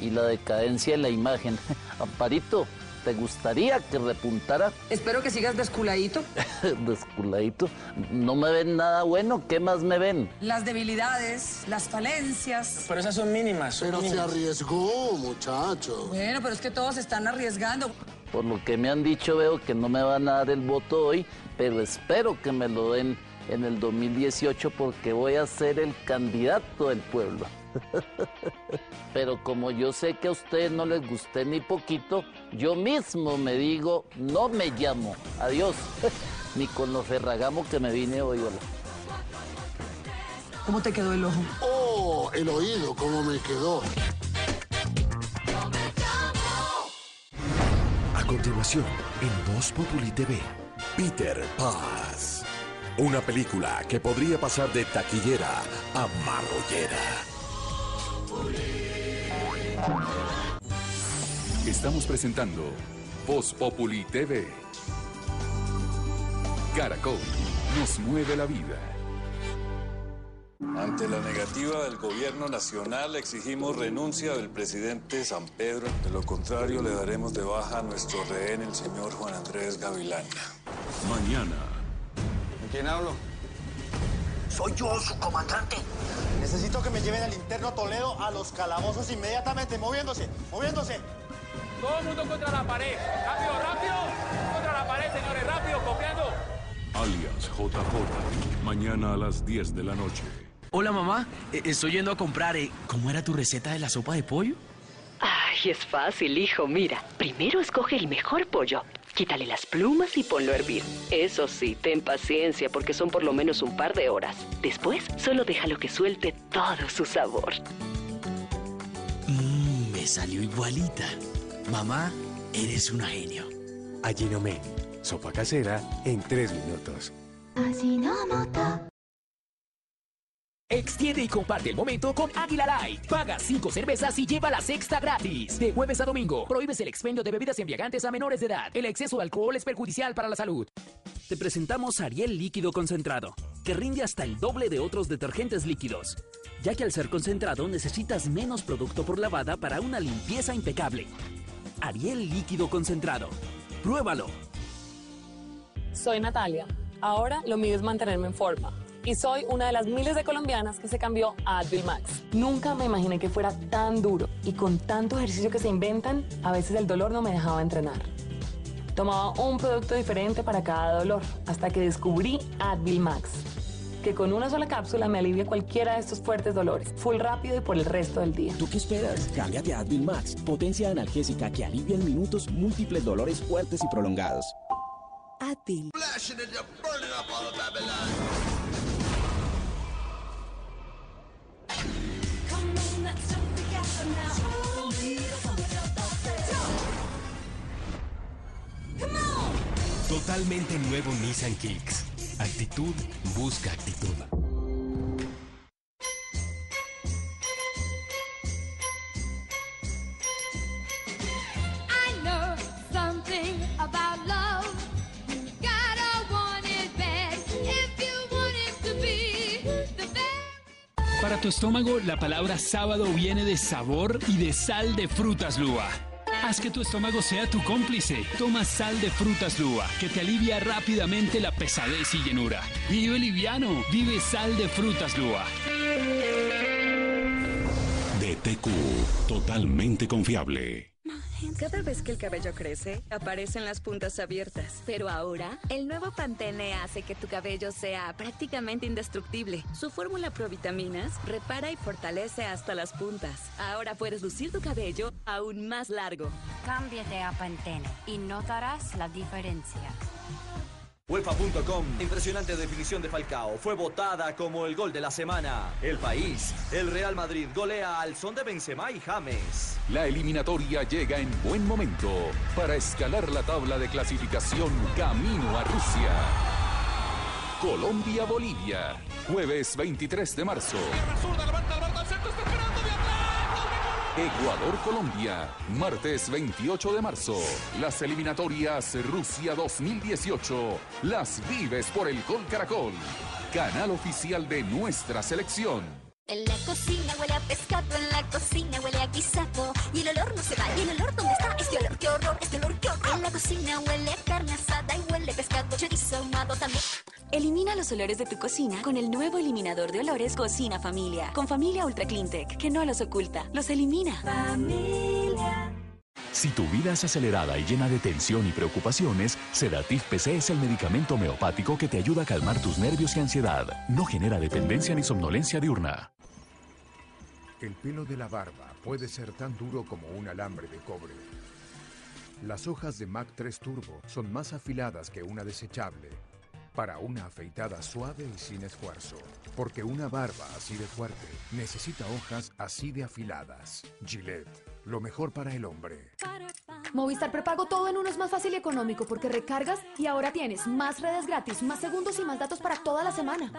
y la decadencia en la imagen. Amparito, ¿te gustaría que repuntara? Espero que sigas desculadito. Desculadito. No me ven nada bueno, ¿qué más me ven? Las debilidades, las falencias. Pero esas son mínimas. son Pero se arriesgó, muchacho. Bueno, pero es que todos están arriesgando. Por lo que me han dicho veo que no me van a dar el voto hoy, pero espero que me lo den en el 2018 porque voy a ser el candidato del pueblo. Pero como yo sé que a ustedes no les gusté ni poquito, yo mismo me digo, no me llamo. Adiós. Ni con los ferragamos que me vine hoy. Hola. ¿Cómo te quedó el ojo? Oh, el oído, cómo me quedó. A continuación, en Voz Populi TV, Peter Paz. Una película que podría pasar de taquillera a marrollera. Estamos presentando Voz Populi TV. Caracol nos mueve la vida. Ante la negativa del gobierno nacional exigimos renuncia del presidente San Pedro. De lo contrario, le daremos de baja a nuestro rehén, el señor Juan Andrés Gavilán. Mañana, ¿Con quién hablo? Soy yo, su comandante. Necesito que me lleven al interno Toledo a los calabozos inmediatamente, moviéndose, moviéndose. Todo el mundo contra la pared. Rápido, rápido. Contra la pared, señores. Rápido, copiando. alias JJ. Mañana a las 10 de la noche. Hola mamá, Eh, estoy yendo a comprar. eh, ¿Cómo era tu receta de la sopa de pollo? Ay, es fácil, hijo. Mira, primero escoge el mejor pollo. Quítale las plumas y ponlo a hervir. Eso sí, ten paciencia porque son por lo menos un par de horas. Después, solo déjalo que suelte todo su sabor. Mmm, me salió igualita. Mamá, eres una genio. Ajinomen, sopa casera en tres minutos. Extiende y comparte el momento con Águila Light. Paga 5 cervezas y lleva la sexta gratis. De jueves a domingo, prohíbes el expendio de bebidas embriagantes a menores de edad. El exceso de alcohol es perjudicial para la salud. Te presentamos Ariel Líquido Concentrado, que rinde hasta el doble de otros detergentes líquidos, ya que al ser concentrado necesitas menos producto por lavada para una limpieza impecable. Ariel Líquido Concentrado. Pruébalo. Soy Natalia. Ahora lo mío es mantenerme en forma. Y soy una de las miles de colombianas que se cambió a Advil Max. Nunca me imaginé que fuera tan duro. Y con tanto ejercicio que se inventan, a veces el dolor no me dejaba entrenar. Tomaba un producto diferente para cada dolor, hasta que descubrí Advil Max. Que con una sola cápsula me alivia cualquiera de estos fuertes dolores. Full rápido y por el resto del día. ¿Tú qué esperas? Cámbiate a Advil Max, potencia analgésica que alivia en minutos múltiples dolores fuertes y prolongados. Advil. Totalmente nuevo Nissan Kicks. Actitud busca actitud. Para tu estómago, la palabra sábado viene de sabor y de sal de frutas lúa. Haz que tu estómago sea tu cómplice. Toma sal de frutas lúa, que te alivia rápidamente la pesadez y llenura. Vive liviano, vive sal de frutas lúa. DTQ, totalmente confiable. Cada vez que el cabello crece, aparecen las puntas abiertas. Pero ahora, el nuevo Pantene hace que tu cabello sea prácticamente indestructible. Su fórmula provitaminas repara y fortalece hasta las puntas. Ahora puedes lucir tu cabello aún más largo. Cámbiate a Pantene y notarás la diferencia. UEFA.com, impresionante definición de Falcao, fue votada como el gol de la semana. El país, el Real Madrid golea al son de Benzema y James. La eliminatoria llega en buen momento para escalar la tabla de clasificación camino a Rusia. Colombia-Bolivia, jueves 23 de marzo. Ecuador-Colombia, martes 28 de marzo. Las eliminatorias Rusia 2018. Las vives por el Gol Caracol, canal oficial de nuestra selección. En la cocina huele a pescado, en la cocina huele a guisado. Y el olor no se va, y el olor ¿dónde está? Este olor, qué horror, este olor, qué horror. En la cocina huele a carne asada y huele a pescado, chorizo ahumado también. Elimina los olores de tu cocina con el nuevo eliminador de olores Cocina Familia. Con Familia Ultra Cleantech, que no los oculta, los elimina. Familia. Si tu vida es acelerada y llena de tensión y preocupaciones, Sedatif PC es el medicamento homeopático que te ayuda a calmar tus nervios y ansiedad. No genera dependencia ni somnolencia diurna. El pelo de la barba puede ser tan duro como un alambre de cobre. Las hojas de Mac 3 Turbo son más afiladas que una desechable para una afeitada suave y sin esfuerzo. Porque una barba así de fuerte necesita hojas así de afiladas. Gillette, lo mejor para el hombre. Movistar Prepago todo en uno es más fácil y económico porque recargas y ahora tienes más redes gratis, más segundos y más datos para toda la semana.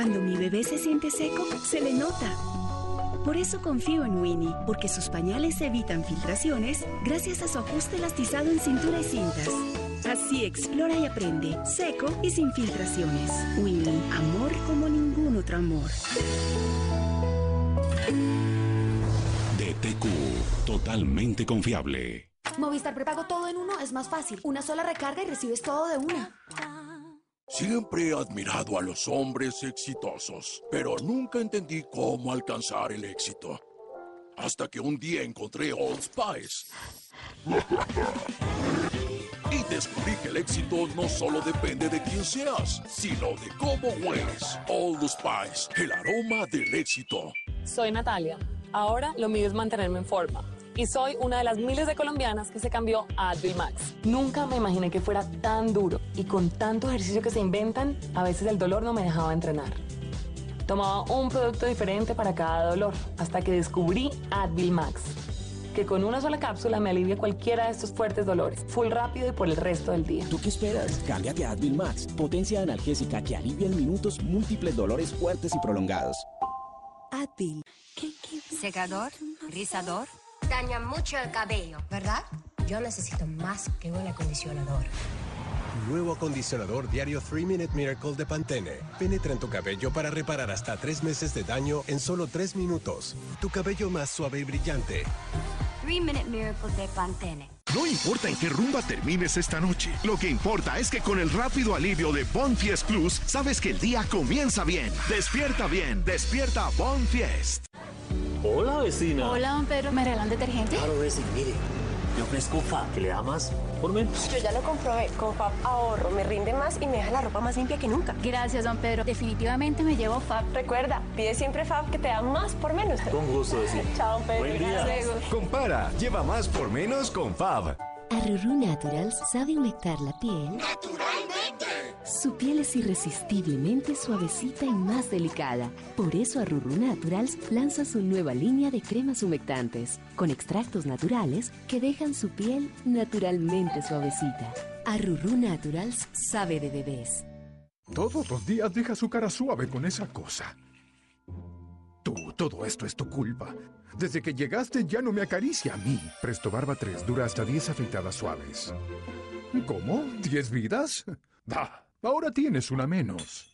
Cuando mi bebé se siente seco, se le nota. Por eso confío en Winnie, porque sus pañales evitan filtraciones gracias a su ajuste elastizado en cintura y cintas. Así explora y aprende, seco y sin filtraciones. Winnie, amor como ningún otro amor. DTQ, totalmente confiable. Movistar Prepago todo en uno es más fácil. Una sola recarga y recibes todo de una. Siempre he admirado a los hombres exitosos, pero nunca entendí cómo alcanzar el éxito. Hasta que un día encontré Old Spice. Y descubrí que el éxito no solo depende de quién seas, sino de cómo hueles. Old Spice, el aroma del éxito. Soy Natalia. Ahora lo mío es mantenerme en forma. Y soy una de las miles de colombianas que se cambió a Advil Max. Nunca me imaginé que fuera tan duro. Y con tanto ejercicio que se inventan, a veces el dolor no me dejaba entrenar. Tomaba un producto diferente para cada dolor, hasta que descubrí Advil Max. Que con una sola cápsula me alivia cualquiera de estos fuertes dolores. Full rápido y por el resto del día. ¿Tú qué esperas? Cámbiate a Advil Max, potencia analgésica que alivia en minutos múltiples dolores fuertes y prolongados. Advil. Secador, rizador. Daña mucho el cabello, ¿verdad? Yo necesito más que un acondicionador. Nuevo acondicionador diario 3 Minute Miracle de Pantene. Penetra en tu cabello para reparar hasta 3 meses de daño en solo 3 minutos. Tu cabello más suave y brillante. 3 Minute Miracle de Pantene. No importa en qué rumba termines esta noche, lo que importa es que con el rápido alivio de Bonfiest Plus, sabes que el día comienza bien. Despierta bien, despierta Bonfiest. Hola, vecina. Hola, don Pedro. ¿Me regalan detergente? Claro, vecina, mire. Le ofrezco FAB, que le da más por menos. Yo ya lo comprobé. Con FAB ahorro, me rinde más y me deja la ropa más limpia que nunca. Gracias, don Pedro. Definitivamente me llevo FAB. Recuerda, pide siempre FAB que te da más por menos. Con gusto, vecina. Chao, don Pedro. Buen día. Gracias. Compara, lleva más por menos con Fab. Arrurú Naturals sabe humectar la piel. Su piel es irresistiblemente suavecita y más delicada. Por eso Arrurú Naturals lanza su nueva línea de cremas humectantes, con extractos naturales que dejan su piel naturalmente suavecita. Arrurú Naturals sabe de bebés. Todos los días deja su cara suave con esa cosa. Tú, todo esto es tu culpa. Desde que llegaste ya no me acaricia a mí. Presto Barba 3 dura hasta 10 afeitadas suaves. ¿Cómo? ¿10 vidas? Da, ahora tienes una menos.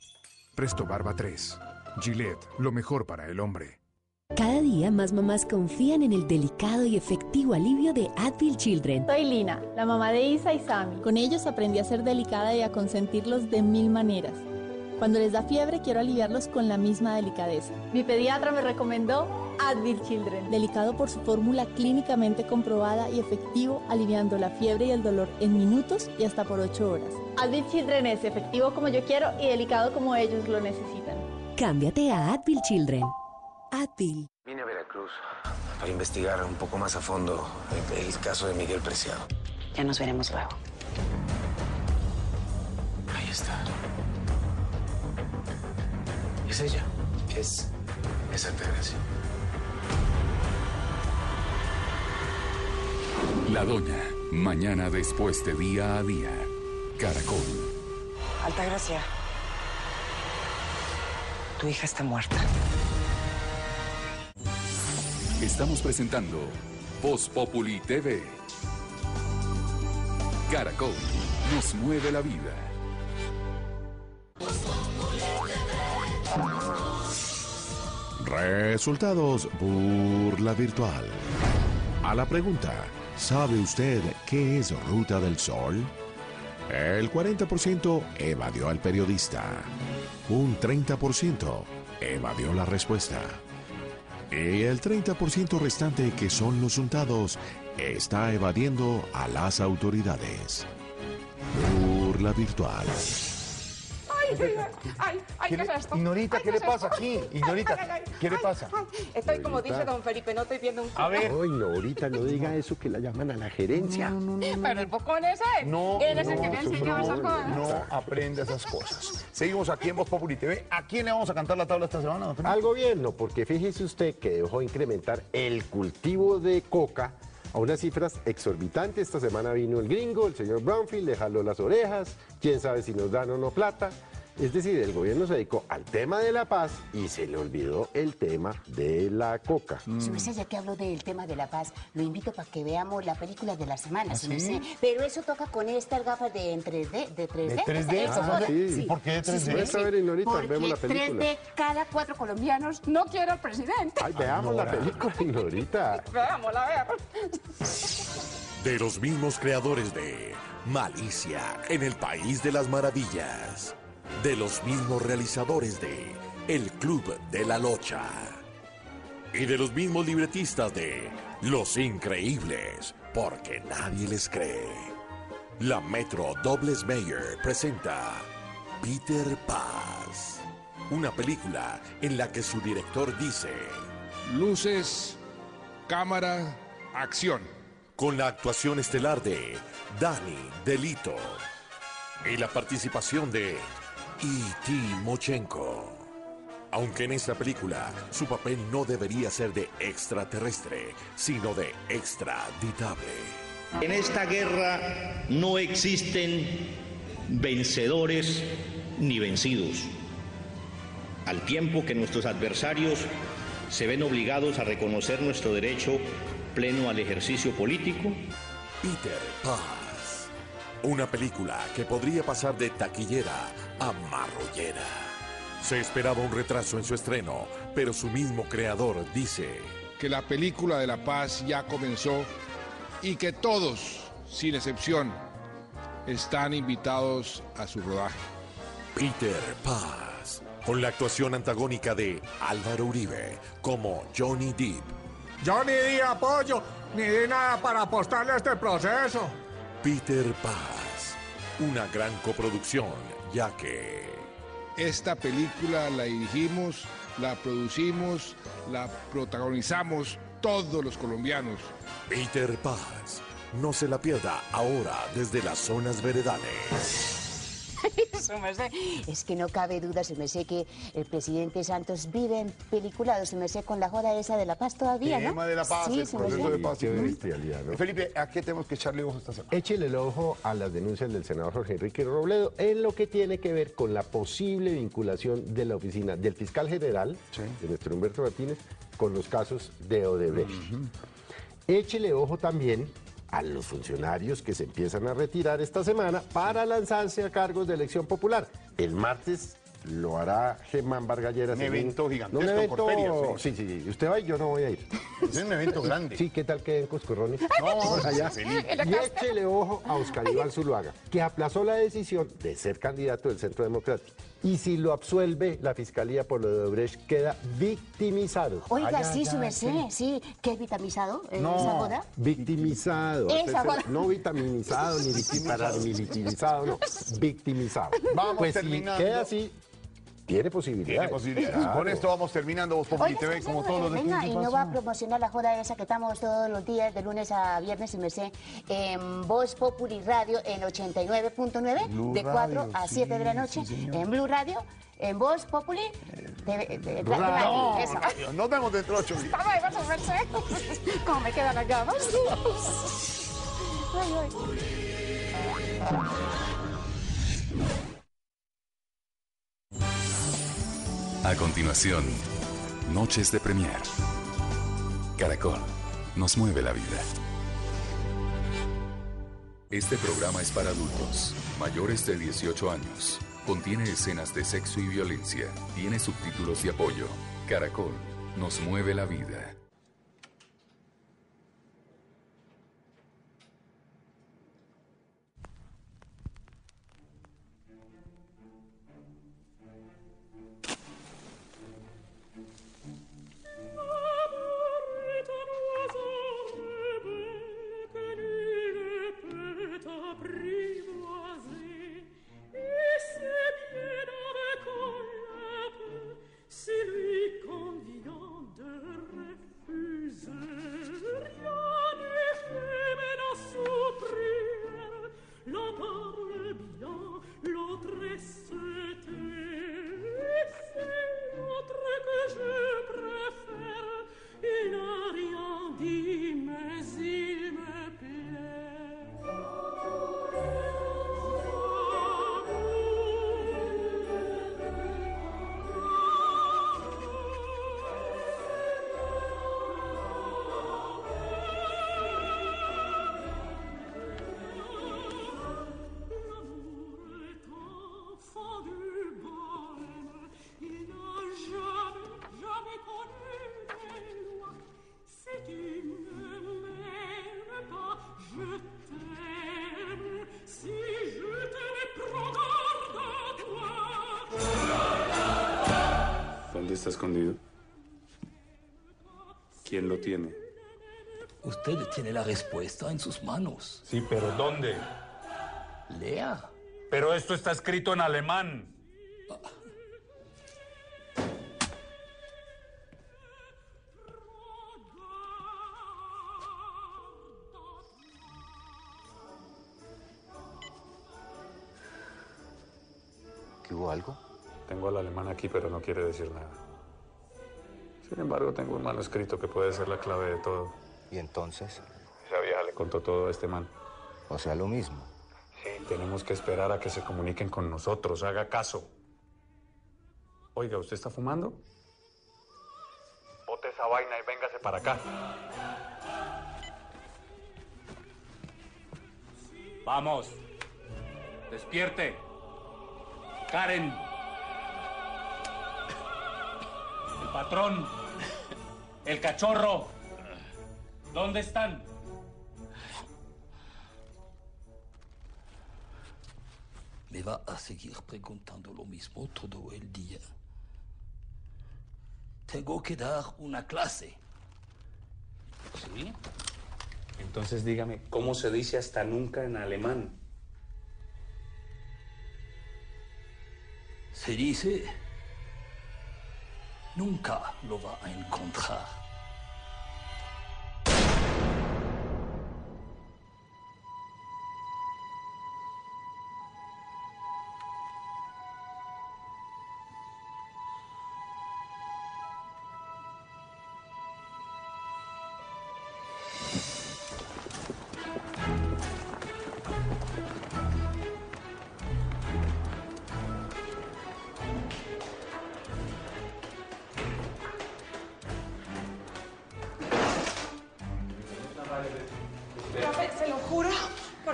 Presto Barba 3. Gillette, lo mejor para el hombre. Cada día más mamás confían en el delicado y efectivo alivio de Advil Children. Soy Lina, la mamá de Isa y Sammy. Con ellos aprendí a ser delicada y a consentirlos de mil maneras. Cuando les da fiebre quiero aliviarlos con la misma delicadeza. Mi pediatra me recomendó Advil Children. Delicado por su fórmula clínicamente comprobada y efectivo, aliviando la fiebre y el dolor en minutos y hasta por 8 horas. Advil Children es efectivo como yo quiero y delicado como ellos lo necesitan. Cámbiate a Advil Children. Advil. Vine a Veracruz para investigar un poco más a fondo el, el caso de Miguel Preciado. Ya nos veremos luego. Ahí está. Es ella. Es. Es Altagracia. La Doña, mañana después de día a día. Caracol. Altagracia. Tu hija está muerta. Estamos presentando Voz Populi TV. Caracol nos mueve la vida. Resultados Burla Virtual. A la pregunta, ¿sabe usted qué es Ruta del Sol? El 40% evadió al periodista. Un 30% evadió la respuesta. Y el 30% restante, que son los untados, está evadiendo a las autoridades. Burla Virtual. Ay, ¿qué es esto? Ignorita, ¿qué le pasa aquí? Ignorita, ¿qué le pasa? Estoy como Ignorita. dice don Felipe, no estoy viendo un A ver. Ay, no, ahorita no diga eso que la llaman a la gerencia. Pero el bocón ese, No, él es el no, que me ha enseñado esas cosas. No aprende esas cosas. Seguimos aquí en Voz Populi TV. ¿A quién le vamos a cantar la tabla esta semana? don? Al gobierno, porque fíjese usted que dejó incrementar el cultivo de coca a unas cifras exorbitantes. Esta semana vino el gringo, el señor Brownfield, le jaló las orejas, quién sabe si nos dan o no plata. Es decir, el gobierno se dedicó al tema de la paz y se le olvidó el tema de la coca. Su merced, ya que hablo del tema de la paz, lo invito para que veamos la película de la semana, ¿Ah, su sí? merced. Pero eso toca con estas gafas de en 3D, de 3D. ¿De 3D? Eso, Ah, sí. ¿Y por qué de 3D? su merced. A ver, Porque vemos la película. 3D, cada cuatro colombianos no quiere al presidente. Ay, veamos la película, Ignorita. Veámosla, a ver. De los mismos creadores de Malicia en el País de las Maravillas. De los mismos realizadores de El Club de la Locha. Y de los mismos libretistas de Los Increíbles, porque nadie les cree. La Metro Dobles Mayer presenta Peter Paz. Una película en la que su director dice, Luces, cámara, acción. Con la actuación estelar de Dani Delito y la participación de E.T. Mochenko. Aunque en esta película su papel no debería ser de extraterrestre, sino de extraditable. En esta guerra no existen vencedores ni vencidos, al tiempo que nuestros adversarios se ven obligados a reconocer nuestro derecho pleno al ejercicio político. Peter Paz. Una película que podría pasar de taquillera a marrollera. Se esperaba un retraso en su estreno, pero su mismo creador dice que la película de la paz ya comenzó y que todos, sin excepción, están invitados a su rodaje. Peter Paz, con la actuación antagónica de Álvaro Uribe como Johnny Depp. Yo ni di apoyo, ni di nada para apostarle a este proceso. Peter Paz, una gran coproducción, ya que... Esta película la dirigimos, la producimos, la protagonizamos todos los colombianos. Peter Paz, no se la pierda ahora desde las zonas veredales. Su merced, Es que no cabe duda, su merced, que el presidente Santos vive en peliculado, su merced, con la joda esa de la paz todavía, ¿no? tema de la paz, Sí, el proceso de paz. Qué bestialidad, ¿no? Felipe, ¿a qué tenemos que echarle ojo esta semana? Échele el ojo a las denuncias del senador Jorge Enrique Robledo en lo que tiene que ver con la posible vinculación de la oficina del fiscal general, de nuestro Humberto Martínez, con los casos de Odebrecht. Échele ojo también a los funcionarios que se empiezan a retirar esta semana para lanzarse a cargos de elección popular. El martes lo hará Germán Vargalleras. Un en evento gigantesco Un evento, por feria, sí. sí, sí. Usted va y yo no voy a ir. Es un evento grande. Sí, ¿qué tal que en Cuscurrones? No, allá. Y échele ojo a Oscar Iván Zuluaga, que aplazó la decisión de ser candidato del Centro Democrático. Y si lo absuelve la Fiscalía por lo de Odebrecht, queda victimizado. Oiga, Ay, sí, su merced, sí. sí, que es vitamizado eh, No, esa joda. victimizado. Esa Usted se- joda. No vitaminizado ni victimizado, ni victimizado, no. Victimizado. Vamos pues terminando. si queda así, tiene posibilidades. Tiene posibilidades. Claro. Con esto vamos terminando Voz Populi TV como todos los de venga, ¿qué y no va a promocionar la joda esa que estamos todos los días, de lunes a viernes, su merced, en Voz Populi Radio en 89.9, Blue de 4 Radio, a sí, 7 de la noche, sí, en Blue Radio, en Voz Populi, de, de- No, eso. radio, nos vemos dentro de ocho días. Hasta luego, su merced. ¿Cómo me quedan las llamas? Ay, ay. A continuación, Noches de Premier. Caracol nos mueve la vida. Este programa es para adultos, mayores de 18 años. Contiene escenas de sexo y violencia. Tiene subtítulos y apoyo. Caracol nos mueve la vida. ¿Está escondido? ¿Quién lo tiene? Usted tiene la respuesta en sus manos. Sí, pero ¿dónde? Lea. Pero esto está escrito en alemán. Ah. ¿Que hubo algo? Tengo al alemán aquí, pero no quiere decir nada. Sin embargo, tengo un manuscrito que puede ser la clave de todo. ¿Y entonces? Esa vieja le contó todo a este man. O sea, lo mismo. Sí, tenemos que esperar a que se comuniquen con nosotros. Haga caso. Oiga, ¿usted está fumando? Bote esa vaina y véngase para acá. Vamos. Despierte. Karen. Patrón. El cachorro. ¿Dónde están? Me va a seguir preguntando lo mismo todo el día. Tengo que dar una clase. ¿Sí? Entonces dígame, ¿cómo se dice hasta nunca en alemán? Se dice, nunca lo va a encontrar.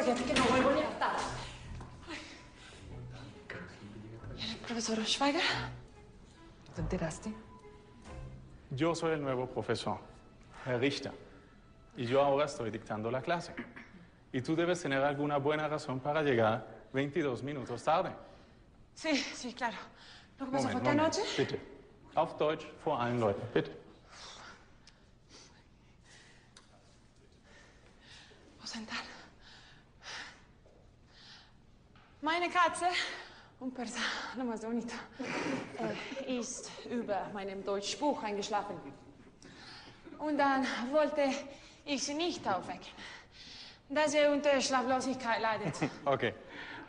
Que no vuelvo ni a estar. Profesor Schweiger, ¿te enteraste? Yo soy el nuevo profesor, el Richter, y yo ahora estoy dictando la clase. Y tú debes tener alguna buena razón para llegar 22 minutos tarde. Sí, sí, claro. Lo que pasó Moment, fue que anoche... bitte. Auf Deutsch vor allen Leuten, bitte. Puedo sentar. Meine Katze, más bonito, äh, ist über meinem Deutschbuch eingeschlafen. Und dann wollte ich sie nicht aufwecken, da sie unter Schlaflosigkeit leidet. Ok,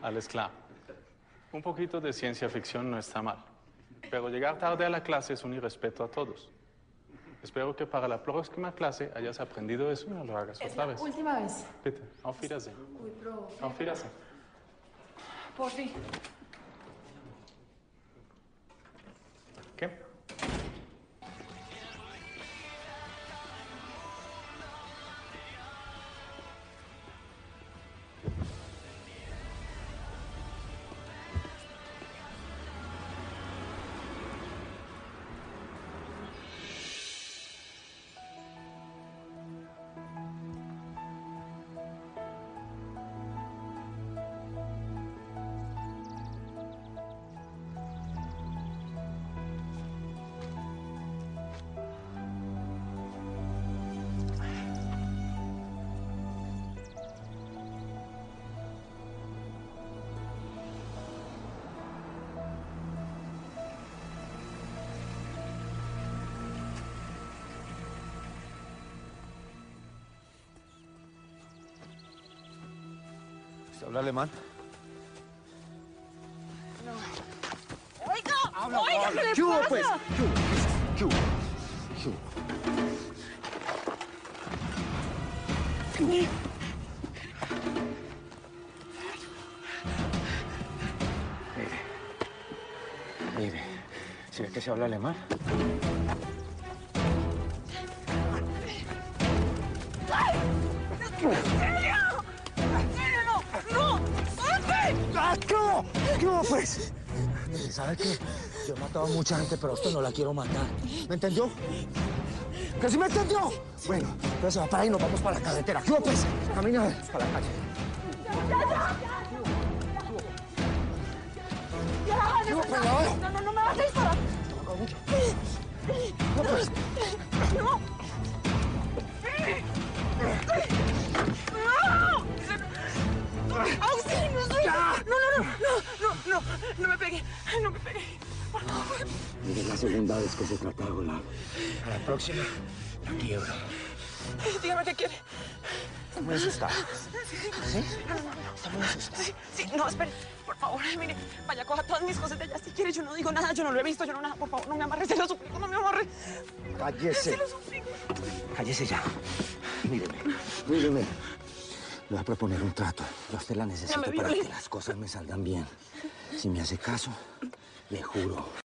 alles klar. Un poquito de ciencia ficción no está mal. Pero llegar tarde a la clase es un irrespeto a todos. Espero que para la próxima clase hayas aprendido eso y no lo hagas Es otra la vez. última vez. Bitte, auf Wiedersehen. Auf Wiedersehen. Por fin. Habla alemán? Oiga, Habla, oiga, habla. ¿qué le ¿Qué hubo, pasa? pues? ¿Qué hubo? ¿Qué hubo? Mire, mire, ¿sí ve que se habla alemán? ¿Sabe qué? Yo he matado a mucha gente, pero a usted no la quiero matar. ¿Me entendió? ¿Que me entendió? Bueno, entonces va para ahí nos vamos para la carretera. ¿Qué pues? Camina para la calle. Que se trata de volar. A la próxima, la quiebro. Dígame qué quiere. Está muy asustada. ¿Sí? Está muy asustada. Sí, sí, no, espere. Por favor, mire, vaya, coja todas mis cosas de allá si quiere. Yo no digo nada, yo no lo he visto, yo no nada. Por favor, no me amarre, se lo suplico, no me amarre. Cállese. Se lo suplico. Cállese ya. Míreme, míreme. Le voy a proponer un trato. Yo a usted la necesito para que las cosas me salgan bien. Si me hace caso, le juro